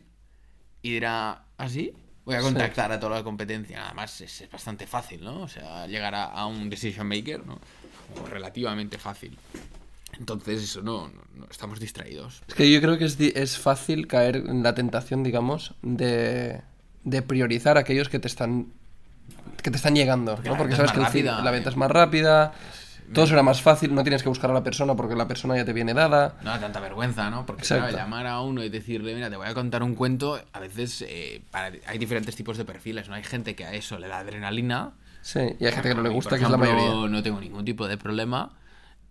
y dirá, ¿así? Voy a Sí. contactar a toda la competencia. Además, es, es bastante fácil, ¿no? O sea, llegar a, a un decision maker, ¿no? O relativamente fácil. Entonces, eso no, no- no- estamos distraídos. Es que yo creo que es, es fácil caer en la tentación, digamos, de, de priorizar a aquellos que te están que te están llegando, ¿no? Porque sabes es que rápida, la eh. venta es más rápida, todo será más fácil, no tienes que buscar a la persona porque la persona ya te viene dada. No tanta vergüenza, ¿no? Porque claro, llamar a uno y decirle, mira, te voy a contar un cuento, a veces eh, para- hay diferentes tipos de perfiles, ¿no? Hay gente que a eso le da adrenalina. Sí, y hay gente que no le gusta, por que es la ejemplo, mayoría. No tengo ningún tipo de problema.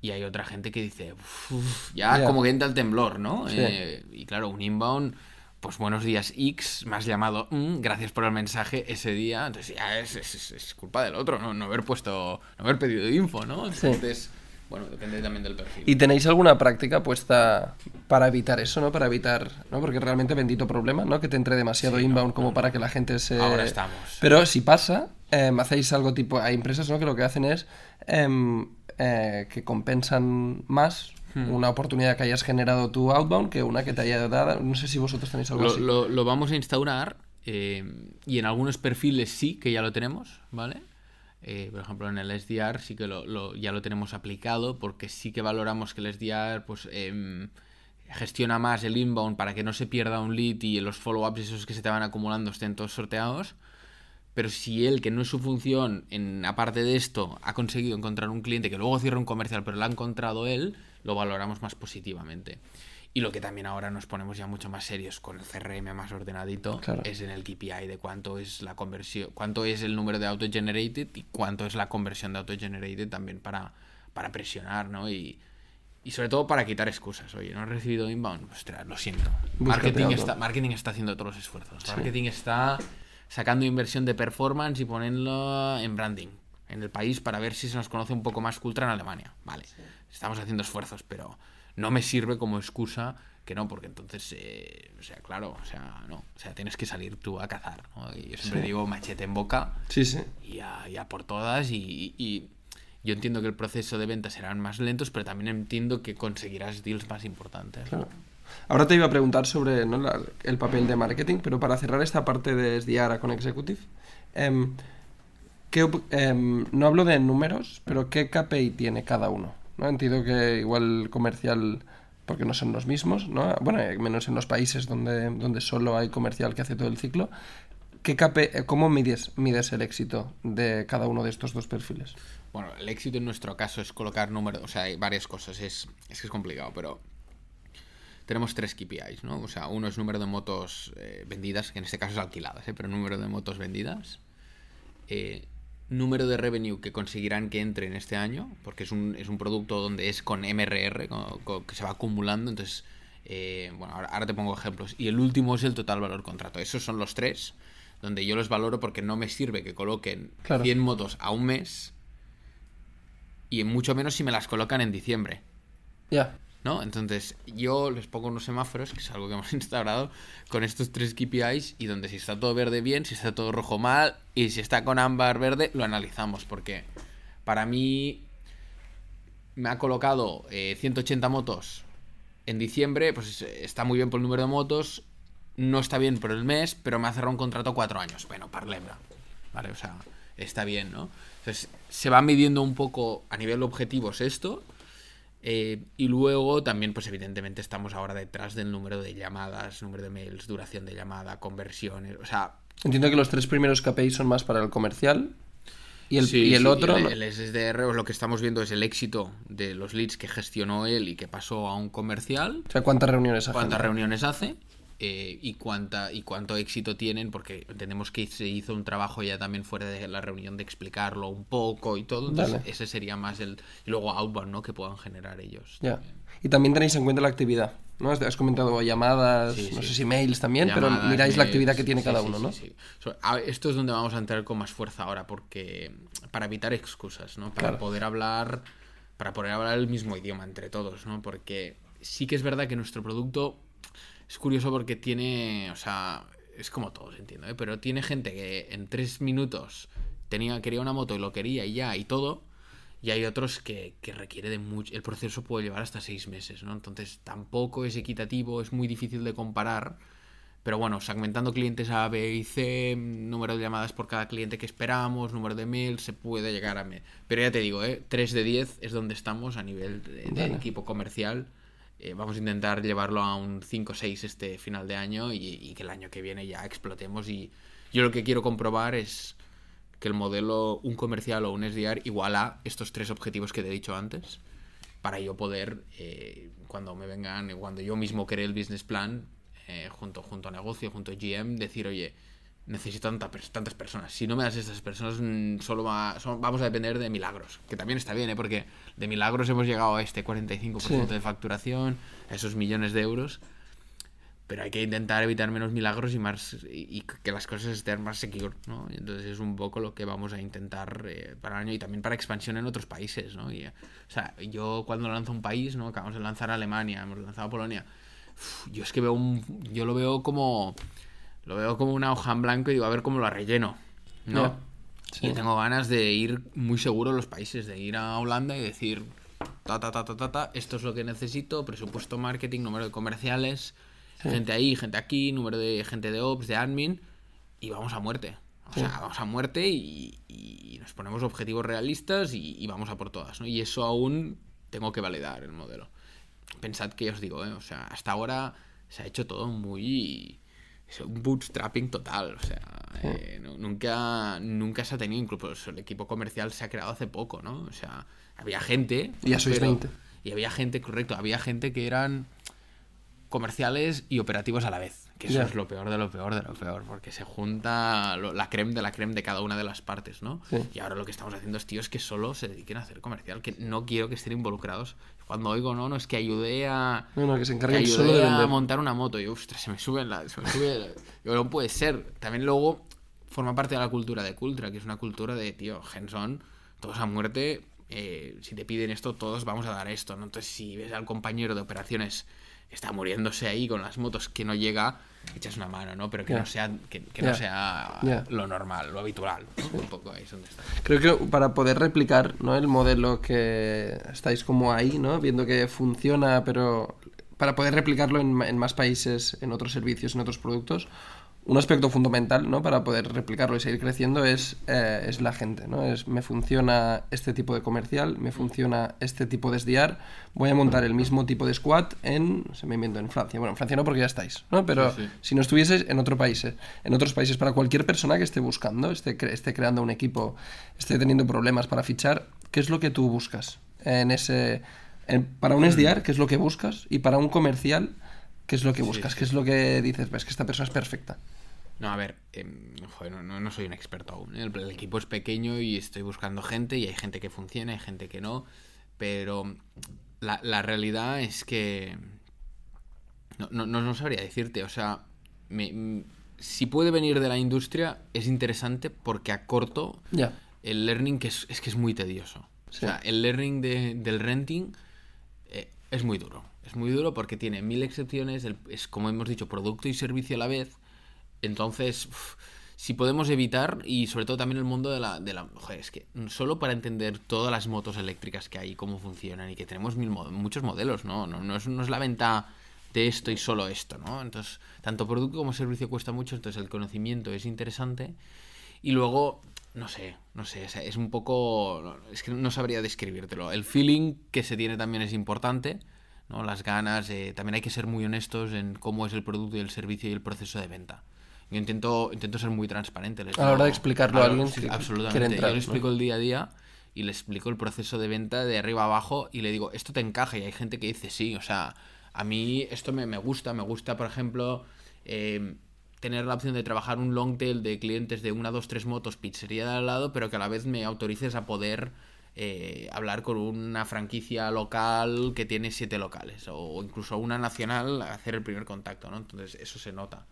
Y hay otra gente que dice, "Uf, uf", ya Ya. como que entra el temblor, ¿no? Sí. Eh, y claro, un inbound, pues buenos días X, más llamado, "Mm, gracias por el mensaje ese día. Entonces ya es, es- es- culpa del otro, ¿no? No haber puesto, no haber pedido info, ¿no? Sí. Entonces, bueno, depende también del perfil. ¿Y tenéis alguna práctica puesta para evitar eso, ¿no? Para evitar, ¿no? Porque realmente bendito problema, ¿no? Que te entre demasiado inbound como para que la gente se... Ahora estamos. Pero si pasa, em, hacéis algo tipo... Hay empresas, ¿no? Que lo que hacen es em, eh, que compensan más Hmm. una oportunidad que hayas generado tu outbound que una que te haya dado... No sé si vosotros tenéis algo Lo, así. lo- lo vamos a instaurar eh, y en algunos perfiles sí que ya lo tenemos, ¿vale? Eh, por ejemplo, en el SDR sí que lo, lo- ya lo tenemos aplicado porque sí que valoramos que el SDR pues, em, gestiona más el inbound para que no se pierda un lead y los follow-ups esos que se te van acumulando estén todos sorteados. Pero si él, que no es su función, en, aparte de esto, ha conseguido encontrar un cliente que luego cierra un comercial, pero lo ha encontrado él, lo valoramos más positivamente. Y lo que también ahora nos ponemos ya mucho más serios con el CRM más ordenadito Claro. es en el KPI de cuánto es la conversión, cuánto es el número de auto-generated y cuánto es la conversión de auto-generated también para, para presionar, ¿no? Y, y sobre todo para quitar excusas. Oye, no he recibido inbound, ostras, lo siento. Marketing está, marketing está haciendo todos los esfuerzos. Marketing está sacando inversión de performance y poniéndolo en branding en el país para ver si se nos conoce un poco más cultura en Alemania. Vale, estamos haciendo esfuerzos, pero no me sirve como excusa que no, porque entonces, eh, o sea, claro, o sea, no, o sea, tienes que salir tú a cazar, ¿no? Y yo siempre digo machete en boca Sí, sí. y a, y a por todas y, y yo entiendo que el proceso de venta serán más lentos, pero también entiendo que conseguirás deals más importantes. ¿no? Ahora te iba a preguntar sobre el papel de marketing, pero para cerrar esta parte de SDR con Executive, em, ¿qué op- em, no hablo de números, pero ¿qué KPI tiene cada uno? ¿no? Entiendo que igual comercial, porque no son los mismos, ¿no? bueno, eh, menos en los países donde, donde solo hay comercial que hace todo el ciclo. ¿Qué KPI, eh, ¿Cómo mides, mides el éxito de cada uno de estos dos perfiles? Bueno, el éxito en nuestro caso es colocar números, o sea, hay varias cosas, es, es que es complicado, pero tenemos tres KPIs, ¿no? O sea, uno es número de motos eh, vendidas, que en este caso es alquiladas, ¿eh? pero número de motos vendidas. Eh, número de revenue que conseguirán que entre en este año, porque es un, es un producto donde es con MRR, que se va acumulando, entonces, eh, bueno, ahora, te pongo ejemplos. Y el último es el total valor contrato. Esos son los tres, donde yo los valoro porque no me sirve que coloquen 100 motos a un mes y mucho menos si me las colocan en diciembre. Ya. ¿No? Entonces, yo les pongo unos semáforos, que es algo que hemos instaurado, con estos tres KPIs y donde si está todo verde bien, si está todo rojo mal y si está con ámbar verde, lo analizamos porque para mí me ha colocado 180 eh, motos en diciembre, pues está muy bien por el número de motos, no está bien por el mes, pero me ha cerrado un contrato cuatro años. Bueno, parlem ¿vale? O sea, está bien, ¿no? Entonces, se va midiendo un poco a nivel objetivos esto eh, y luego también, pues evidentemente estamos ahora detrás del número de llamadas, número de mails, duración de llamada, conversiones, o sea... Entiendo que los tres primeros KPIs son más para el comercial. Y el, y el otro. El, SDR, lo que estamos viendo es el éxito de los leads que gestionó él y que pasó a un comercial. O sea, ¿cuántas reuniones hace? ¿Cuántas reuniones hace? Eh, y, cuánta, y cuánto éxito tienen, porque entendemos que se hizo un trabajo ya también fuera de la reunión de explicarlo un poco y todo. Entonces, ese sería más el. Y luego outbound, ¿no? Que puedan generar ellos. Ya. Y también tenéis en cuenta la actividad. ¿no? Has comentado llamadas, no sé si mails también, pero miráis la actividad que tiene cada uno, ¿no? esto es donde vamos a entrar con más fuerza ahora, porque para evitar excusas, ¿no? Para poder hablar, para poder hablar el mismo idioma entre todos, ¿no? Porque sí que es verdad que nuestro producto es curioso porque tiene, o sea, es como todos, entiendo, ¿eh? pero tiene gente que en tres minutos tenía, quería una moto y lo quería y ya y todo. Y hay otros que, que requiere de mucho. El proceso puede llevar hasta seis meses, ¿no? Entonces tampoco es equitativo, es muy difícil de comparar. Pero bueno, segmentando clientes A, B y C, número de llamadas por cada cliente que esperamos, número de mails, se puede llegar a... Pero ya te digo, ¿eh? 3 de 10 es donde estamos a nivel de equipo comercial eh, vamos a intentar llevarlo a un 5 o 6 este final de año y, que el año que viene ya explotemos. Y yo lo que quiero comprobar es que el modelo, un comercial o un SDR, iguala estos tres objetivos que te he dicho antes, para yo poder, eh, cuando me vengan, cuando yo mismo cree el business plan, eh, junto, junto a negocio, junto a GM, decir, oye, necesito tantas personas. Si no me das estas personas, mm, solo vamos a depender de milagros. Que también está bien, ¿eh? porque de milagros hemos llegado a este 45% de facturación, a esos millones de euros. Pero hay que intentar evitar menos milagros y más y, que las cosas estén más secure, ¿no? entonces es un poco lo que vamos a intentar eh, para el año y también para expansión en otros países, ¿no? Y, o sea, yo cuando lanzo un país, ¿no? Acabamos de lanzar Alemania, hemos lanzado Polonia. yo es que veo un... Yo lo veo como lo veo como una hoja en blanco y digo, a ver cómo lo relleno. ¿No? Y tengo ganas de ir muy seguro a los países, de ir a Holanda y decir, ta, ta, ta, ta, ta, esto es lo que necesito, presupuesto marketing, número de comerciales, gente ahí, gente aquí, número de gente de ops, de admin, y vamos a muerte. O sea, vamos a muerte y, nos ponemos objetivos realistas y, vamos a por todas, ¿no? Y eso aún tengo que validar el modelo. Pensad que os digo, ¿eh? O sea, hasta ahora se ha hecho todo muy es un bootstrapping total. O sea, eh, nunca, nunca se ha tenido, incluso el equipo comercial se ha creado hace poco, ¿no? O sea, había gente. Y ya sois 20. Y había gente, correcto, había gente que eran comerciales y operativos a la vez. Que eso es lo peor de lo peor de lo peor, porque se junta la creme de la creme de cada una de las partes, ¿no? Y ahora lo que estamos haciendo es tíos que solo se dediquen a hacer comercial, que no quiero que estén involucrados. Cuando oigo, no, no, es que ayudé a. No, no, que se encarguen solo de a montar una moto. Y, ostras, se me sube la. Se me sube no puede ser. También luego forma parte de la cultura de Cultra, que es una cultura de, tío, Genson, todos a muerte. Eh, si te piden esto, todos vamos a dar esto, ¿no? Entonces, si ves al compañero de operaciones está muriéndose ahí con las motos que no llega, echas una mano, ¿no? Pero que no sea, que, no sea lo normal, lo habitual. Un poco ahí es donde está. Creo que para poder replicar ¿no? el modelo que estáis como ahí, ¿no? Viendo que funciona, pero para poder replicarlo en, en más países, en otros servicios, en otros productos, un aspecto fundamental ¿no? para poder replicarlo y seguir creciendo es, eh, es la gente. ¿no? Es, me funciona este tipo de comercial, me funciona este tipo de SDR, voy a montar el mismo tipo de squad en, se me invento, en Francia. Bueno, en Francia no porque ya estáis, ¿no? pero si no estuvieses en otro país, en otros países, para cualquier persona que esté buscando, esté, esté creando un equipo, esté teniendo problemas para fichar, ¿qué es lo que tú buscas? En ese, para un SDR, ¿qué es lo que buscas? Y para un comercial, ¿Qué es lo que Sí, buscas? sí. ¿Qué es lo que dices? Ves que esta persona es perfecta. No, a ver, em, joder, no, no- no soy un experto aún. ¿eh? El, el equipo es pequeño y estoy buscando gente y hay gente que funciona, hay gente que no. Pero la, la realidad es que... No, no, no- sabría decirte, o sea, me- si puede venir de la industria es interesante porque a corto el learning que es, es que es muy tedioso. Sí. O sea, el learning de- del renting eh, es muy duro. Es muy duro porque tiene mil excepciones, el- es como hemos dicho, producto y servicio a la vez. Entonces, si podemos evitar, y sobre todo también el mundo de la, de la... Es que solo para entender todas las motos eléctricas que hay, cómo funcionan y que tenemos mil muchos modelos, ¿no? No, no, es, no es la venta de esto y solo esto, ¿no? Entonces, tanto producto como servicio cuesta mucho, entonces el conocimiento es interesante. Y luego, no sé, no sé, o sea, es un poco... Es que no sabría describírtelo. El feeling que se tiene también es importante, ¿no? Las ganas, eh, también hay que ser muy honestos en cómo es el producto y el servicio y el proceso de venta. Yo intento, intento ser muy transparente. les A la hora de explicarlo a alguien sí, que absolutamente. entrar, Yo le ¿no? explico el día a día y le explico el proceso de venta de arriba a abajo y le digo, esto te encaja. Y hay gente que dice, sí, o sea, a mí esto me, me gusta. Me gusta, por ejemplo, eh, tener la opción de trabajar un long tail de clientes de una, dos, tres motos, pizzería de al lado, pero que a la vez me autorices a poder eh, hablar con una franquicia local que tiene siete locales o incluso una nacional, hacer el primer contacto, ¿no? Entonces eso se nota.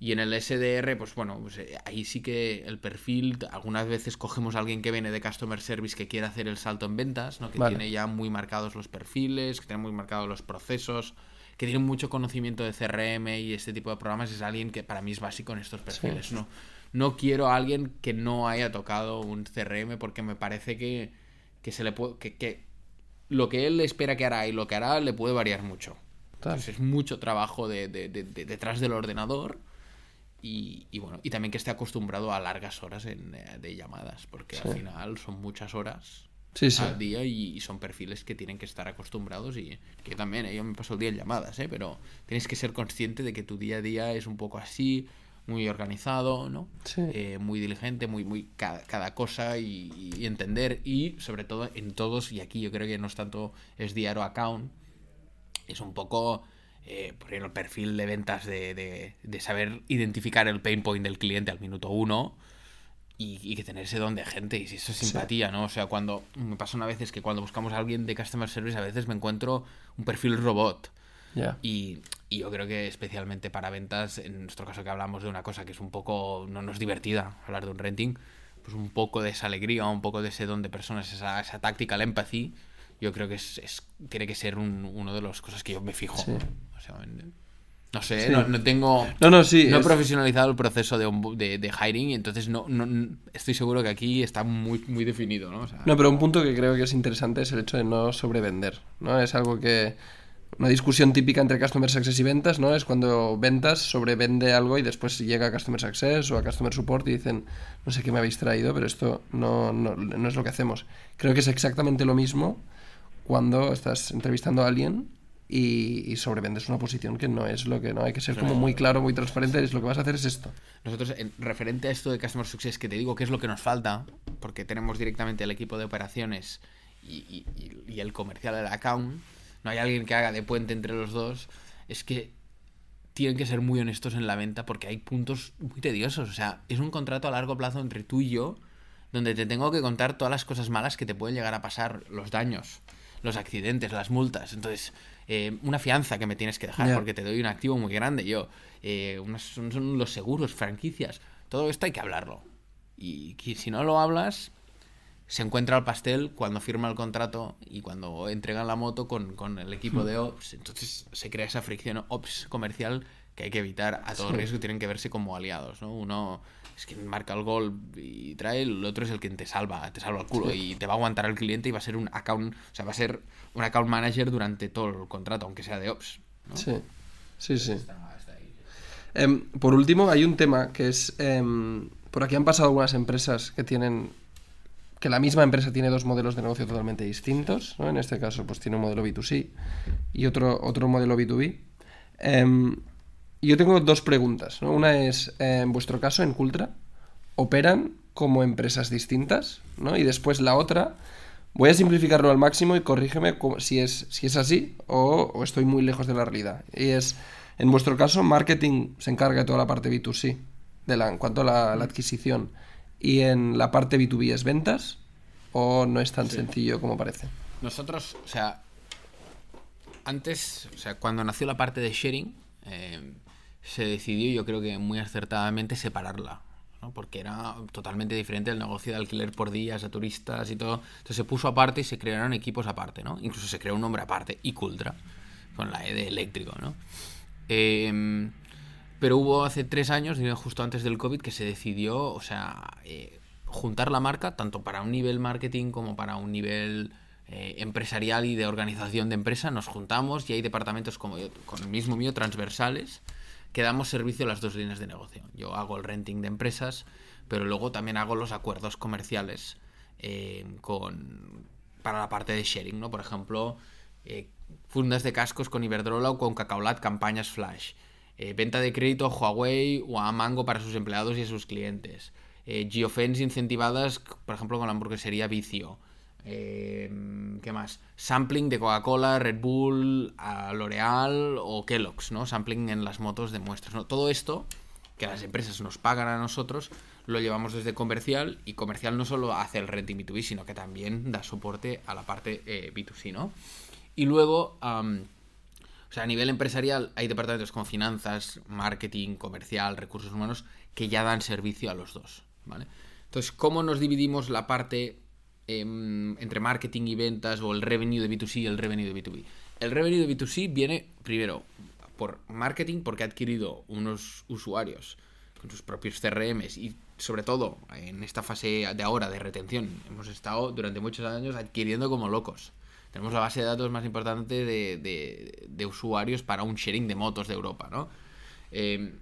Y en el SDR, pues bueno, pues eh, ahí sí que el perfil, algunas veces cogemos a alguien que viene de Customer Service que quiere hacer el salto en ventas, ¿no? que Vale. tiene ya muy marcados los perfiles, que tiene muy marcados los procesos, que tiene mucho conocimiento de CRM y este tipo de programas, es alguien que para mí es básico en estos perfiles. No, no quiero a alguien que no haya tocado un CRM porque me parece que, que se le puede, que, que lo que él espera que hará y lo que hará le puede variar mucho. Entonces es mucho trabajo de, de- de- de- detrás del ordenador y, y bueno, y también que esté acostumbrado a largas horas en, eh, de llamadas, porque al final son muchas horas Sí, sí. al día y, y son perfiles que tienen que estar acostumbrados y que yo también, eh, yo me paso el día en llamadas, ¿eh? pero tienes que ser consciente de que tu día a día es un poco así, muy organizado, ¿no? Eh, muy diligente, muy, muy cada, cada cosa y, y entender y sobre todo en todos, y aquí yo creo que no es tanto es diario account, es un poco eh, el perfil de ventas de, de- de saber identificar el pain point del cliente al minuto uno y, y que tener ese don de gente y si eso es simpatía, ¿no? O sea, cuando me pasa una vez es que cuando buscamos a alguien de customer service a veces me encuentro un perfil robot Ya. y, y yo creo que especialmente para ventas, en nuestro caso que hablamos de una cosa que es un poco, no, no es divertida, hablar de un renting, pues un poco de esa alegría, un poco de ese don de personas, esa, esa táctica, la empathy, yo creo que es, es- tiene que ser un, uno de las cosas que yo me fijo. Sí. O sea, no sé, Sí. no, no tengo... No, no, sí. No he es- profesionalizado el proceso de, de, de hiring y entonces no, no, no- estoy seguro que aquí está muy, muy definido, ¿no? O sea, No, pero un punto que creo que es interesante es el hecho de no sobrevender, ¿no? Es algo que... Una discusión típica entre Customer Success y ventas, ¿no? Es cuando ventas sobrevende algo y después llega a Customer Success o a Customer Support y dicen, no sé qué me habéis traído, pero esto no, no, no es lo que hacemos. Creo que es exactamente lo mismo cuando estás entrevistando a alguien y, y sobrevendes una posición que no es lo que no. Hay que ser como muy claro, muy transparente, es lo que vas a hacer es esto. Nosotros, en, referente a esto de Customer Success, que te digo que es lo que nos falta, porque tenemos directamente el equipo de operaciones y, y- el comercial del account, no hay alguien que haga de puente entre los dos, es que tienen que ser muy honestos en la venta porque hay puntos muy tediosos. O sea, es un contrato a largo plazo entre tú y yo, donde te tengo que contar todas las cosas malas que te pueden llegar a pasar, los daños, los accidentes, las multas. Entonces, eh, una fianza que me tienes que dejar porque te doy un activo muy grande. Yo, eh, unos- son, son los seguros, franquicias. Todo esto hay que hablarlo. Y que si no lo hablas, se encuentra el pastel cuando firma el contrato y cuando entregan la moto con, con el equipo de Ops. Entonces se crea esa fricción Ops comercial que hay que evitar a todo riesgo. Tienen que verse como aliados. ¿no? Uno es quien marca el gol y trae, el otro es el quien te salva, te salva el culo y te va a aguantar el cliente y va a ser un account, o sea, va a ser un account manager durante todo el contrato, aunque sea de Ops. ¿no? Sí, sí, sí. Está- está ahí. Em, por último, hay un tema que es. em, por aquí han pasado algunas empresas que tienen. que la misma empresa tiene dos modelos de negocio totalmente distintos. ¿no? En este caso, pues tiene un modelo B2C y otro, otro modelo B2B. Em, y yo tengo dos preguntas. ¿no? Una es: eh, en vuestro caso, en Cultra, ¿operan como empresas distintas? ¿no? Y después la otra. Voy a simplificarlo al máximo y corrígeme co- si es, si es así o, o estoy muy lejos de la realidad. Y es, en vuestro caso, marketing se encarga de toda la parte B2C, de la, en cuanto a la, la adquisición. Y en la parte B2B es ventas o no es tan sencillo como parece. Nosotros, o sea, antes, o sea, cuando nació la parte de sharing, eh, se decidió, yo creo que muy acertadamente, separarla. ¿no? Porque era totalmente diferente el negocio de alquiler por días a turistas y todo. Entonces se puso aparte y se crearon equipos aparte, ¿no? Incluso se creó un nombre aparte, Icultra, con la E de eléctrico, ¿no? Eh, pero hubo hace tres años, justo antes del COVID, que se decidió, o sea, eh, juntar la marca, tanto para un nivel marketing como para un nivel eh, empresarial y de organización de empresa. Nos juntamos y hay departamentos como yo, con el mismo mío, transversales, que damos servicio a las dos líneas de negocio. Yo hago el renting de empresas, pero luego también hago los acuerdos comerciales eh, con, para la parte de sharing, ¿no? Por ejemplo, eh, fundas de cascos con Iberdrola o con Cacaolat, campañas flash. Eh, venta de crédito a Huawei o a Mango para sus empleados y a sus clientes. Eh, geofence incentivadas, por ejemplo, con la hamburguesería Vicio. Eh, ¿Qué más? Sampling de Coca-Cola, Red Bull, L'Oreal o Kellogg's, ¿no? Sampling en las motos de muestras, ¿no? Todo esto que las empresas nos pagan a nosotros, lo llevamos desde comercial y comercial no solo hace el renting B2B, sino que también da soporte a la parte eh, B2C, ¿no? Y luego, o sea, a nivel empresarial hay departamentos como finanzas, marketing, comercial, recursos humanos, que ya dan servicio a los dos, ¿vale? Entonces, ¿cómo nos dividimos la parte em, entre marketing y ventas o el revenue de B2C y el revenue de B2B? El revenue de B2C viene primero por marketing porque ha adquirido unos usuarios con sus propios CRMs y sobre todo en esta fase de ahora de retención hemos estado durante muchos años adquiriendo como locos. Tenemos la base de datos más importante de, de- usuarios para un sharing de motos de Europa, ¿no? Eh,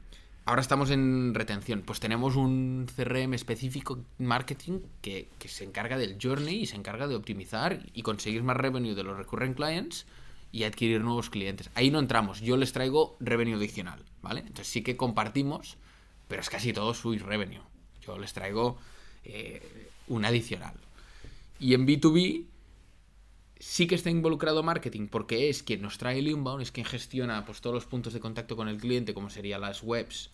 ahora estamos en retención. Pues tenemos un CRM específico marketing que, se encarga del journey y se encarga de optimizar y conseguir más revenue de los recurrent clients y adquirir nuevos clientes. Ahí no entramos. Yo les traigo revenue adicional, ¿vale? Entonces sí que compartimos, pero es casi todo su revenue. Yo les traigo eh, un adicional. Y en B2B sí que está involucrado marketing porque es quien nos trae el inbound, es quien gestiona pues, todos los puntos de contacto con el cliente, como serían las webs,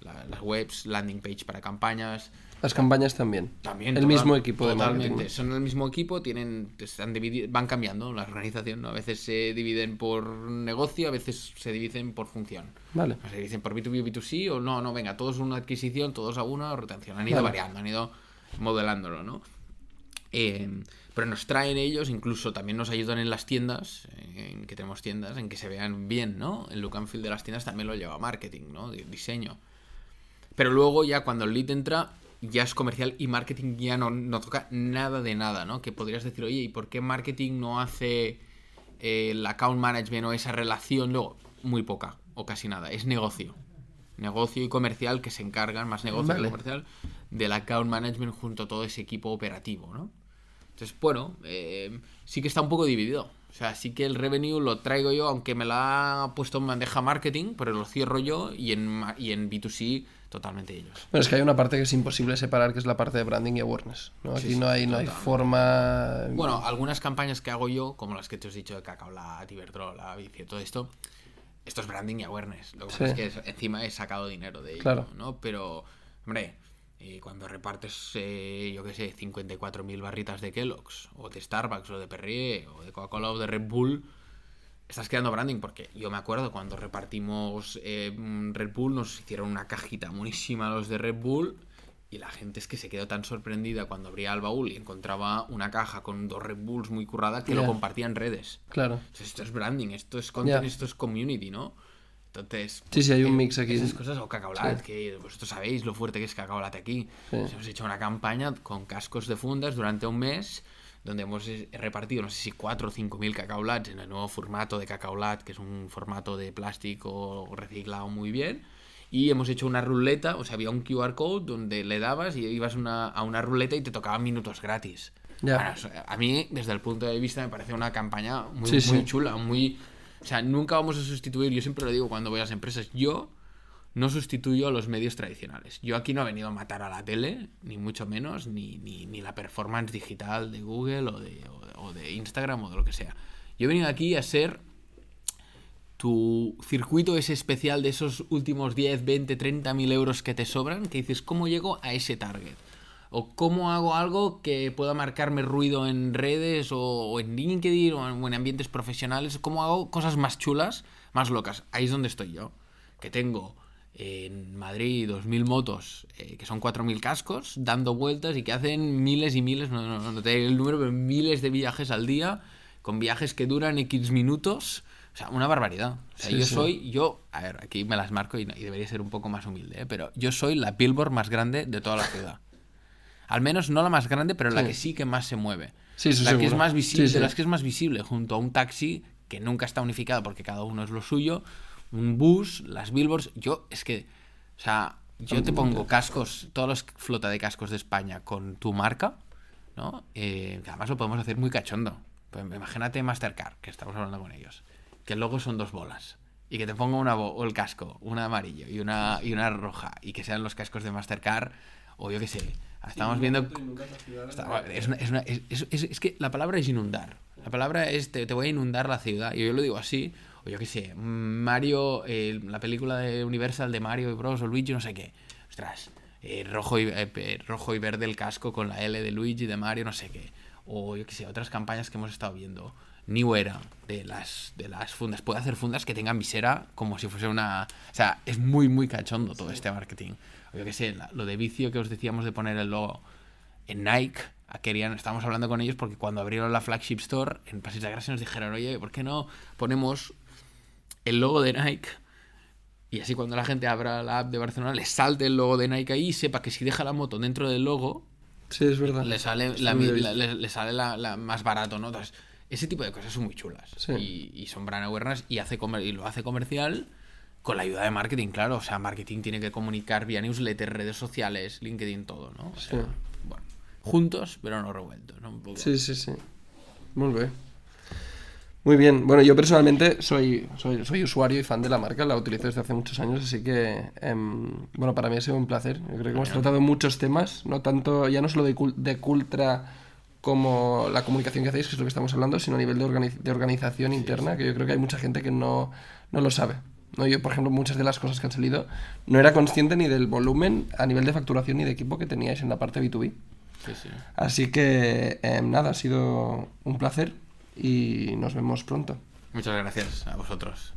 la- las webs, landing page para campañas. Las campañas también. También. El total- mismo equipo de Totalmente. marketing. Son el mismo equipo, tienen, están van cambiando la organización, ¿no? A veces se dividen por negocio, a veces se dividen por función. Vale. O se dicen por B2B o B2C, o no, no, venga, todos una adquisición, todos a una retención. Han ido Vale. variando, han ido modelándolo, ¿no? Eh, pero nos traen ellos, incluso también nos ayudan en las tiendas, en que tenemos tiendas, en que se vean bien, ¿no? El look and feel de las tiendas también lo lleva marketing, ¿no? Di- Diseño. Pero luego ya cuando el lead entra, ya es comercial y marketing ya no, no toca nada de nada, ¿no? Que podrías decir, oye, ¿y por qué marketing no hace eh, el account management o esa relación? Luego, muy poca o casi nada. Es negocio. Negocio y comercial que se encargan, más negocio Vale. que comercial, del account management junto a todo ese equipo operativo, ¿no? Entonces, bueno, eh, sí que está un poco dividido. O sea, sí que el revenue lo traigo yo, aunque me la ha puesto en bandeja marketing, pero lo cierro yo y en, y en B2C totalmente ellos. Bueno, es que hay una parte que es imposible separar, que es la parte de branding y awareness. ¿no? Aquí Sí, sí, no hay, no hay forma. Bueno, algunas campañas que hago yo, como las que te he dicho de Cacaolat, Iberdrola, Vicio, todo esto, esto es branding y awareness. Lo que pasa es que encima he sacado dinero de ello, Claro. ¿no? Pero, hombre, eh, cuando repartes, eh, yo qué sé, 54.000 barritas de Kellogg's, o de Starbucks, o de Perrier, o de Coca-Cola, o de Red Bull, estás creando branding, porque yo me acuerdo cuando repartimos eh, Red Bull, nos hicieron una cajita buenísima los de Red Bull, y la gente es que se quedó tan sorprendida cuando abría el baúl y encontraba una caja con dos Red Bulls muy curradas que lo Ya. compartía en redes. Claro. Entonces, esto es branding, esto es content, esto es community, ¿no? Entonces, Sí, sí, hay un eh, mix aquí. Esas cosas, o Cacaolat, Sí. que vosotros sabéis lo fuerte que es Cacaolat aquí. Sí. Hemos hecho una campaña con cascos de fundas durante un mes, donde hemos repartido, no sé si 4 o 5 mil Cacaolats en el nuevo formato de Cacaolat, que es un formato de plástico reciclado muy bien. Y hemos hecho una ruleta, o sea, había un QR code donde le dabas y ibas una- a una ruleta y te tocaban minutos gratis. Ya. Bueno, a mí, desde el punto de vista, me parece una campaña muy, Sí, muy chula, muy... O sea, nunca vamos a sustituir, yo siempre lo digo cuando voy a las empresas, yo no sustituyo a los medios tradicionales. Yo aquí no he venido a matar a la tele, ni mucho menos, ni, ni, ni la performance digital de Google o de, o, de Instagram o de lo que sea. Yo he venido aquí a ser tu circuito ese especial de esos últimos 10, 20, 30 mil euros que te sobran, que dices, ¿cómo llego a ese target? O cómo hago algo que pueda marcarme ruido en redes o, o en LinkedIn o en, o en ambientes profesionales. ¿Cómo hago cosas más chulas, más locas? Ahí es donde estoy yo. Que tengo en Madrid 2.000 motos, eh, que son 4.000 cascos, dando vueltas y que hacen miles y miles, no, no, no te el número, pero miles de viajes al día, con viajes que duran X minutos. O sea, una barbaridad. O sea, Sí, yo sí. soy, yo, a ver, aquí me las marco y, y debería ser un poco más humilde, ¿eh? pero yo soy la billboard más grande de toda la ciudad. Al menos no la más grande, pero la Sí. que sí que más se mueve. Sí, eso la que es seguro. más visible, Sí, sí. de las que es más visible, junto a un taxi que nunca está unificado porque cada uno es lo suyo, un bus, las billboards. Yo, es que, o sea, yo te pongo cascos, toda la flota de cascos de España con tu marca, ¿no? Eh, que además lo podemos hacer muy cachondo. Pues imagínate Mastercard, que estamos hablando con ellos, que el logo son dos bolas. Y que te ponga una o el casco, una amarillo y una, y una roja, y que sean los cascos de Mastercard, o yo qué sé. Estamos viendo Está- es, una- es una- es- que la palabra es inundar. La palabra es te, te voy a inundar la ciudad. Y yo lo digo así. O yo qué sé, Mario, eh, la película de Universal de Mario y Bros. o Luigi, no sé qué. Ostras, eh, rojo, y, eh, rojo y verde el casco con la L de Luigi, de Mario, no sé qué. O yo qué sé, otras campañas que hemos estado viendo. New Era, de las, de las fundas. Puede hacer fundas que tengan visera como si fuese una... O sea, es muy, muy cachondo todo este marketing. O yo qué sé, lo de vicio que os decíamos de poner el logo en Nike querían, estábamos hablando con ellos porque cuando abrieron la flagship store en Paseo de Gracia nos dijeron, oye, ¿por qué no ponemos el logo de Nike? Y así cuando la gente abra la app de Barcelona le salte el logo de Nike ahí y sepa que si deja la moto dentro del logo, Sí, es verdad. le sale, la, le, le sale la, la más barato, ¿no? Entonces, ese tipo de cosas son muy chulas. Sí. Y, y son brand awareness y, hace y lo hace comercial con la ayuda de marketing, claro. O sea, marketing tiene que comunicar vía newsletter, redes sociales, LinkedIn, todo, ¿no? O sea, Sí. bueno, juntos, pero no revueltos, ¿no? Un poco. Sí, sí, sí. Muy bien. Muy bien. Bueno, yo personalmente soy, soy, soy usuario y fan de la marca, la utilizo desde hace muchos años, así que, em, bueno, para mí ha sido un placer. Yo creo que hemos tratado muchos temas, no tanto, ya no solo de, de Cultra como la comunicación que hacéis, que es lo que estamos hablando, sino a nivel de, organi- de organización interna, que yo creo que hay mucha gente que no, no lo sabe. ¿no? Yo, por ejemplo, muchas de las cosas que han salido, no era consciente ni del volumen a nivel de facturación ni de equipo que teníais en la parte B2B. Sí, sí. Así que eh, nada, ha sido un placer y nos vemos pronto. Muchas gracias a vosotros.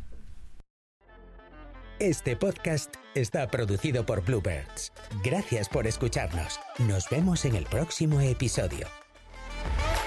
Este podcast está producido por Bluebirds. Gracias por escucharnos. Nos vemos en el próximo episodio. Thank you.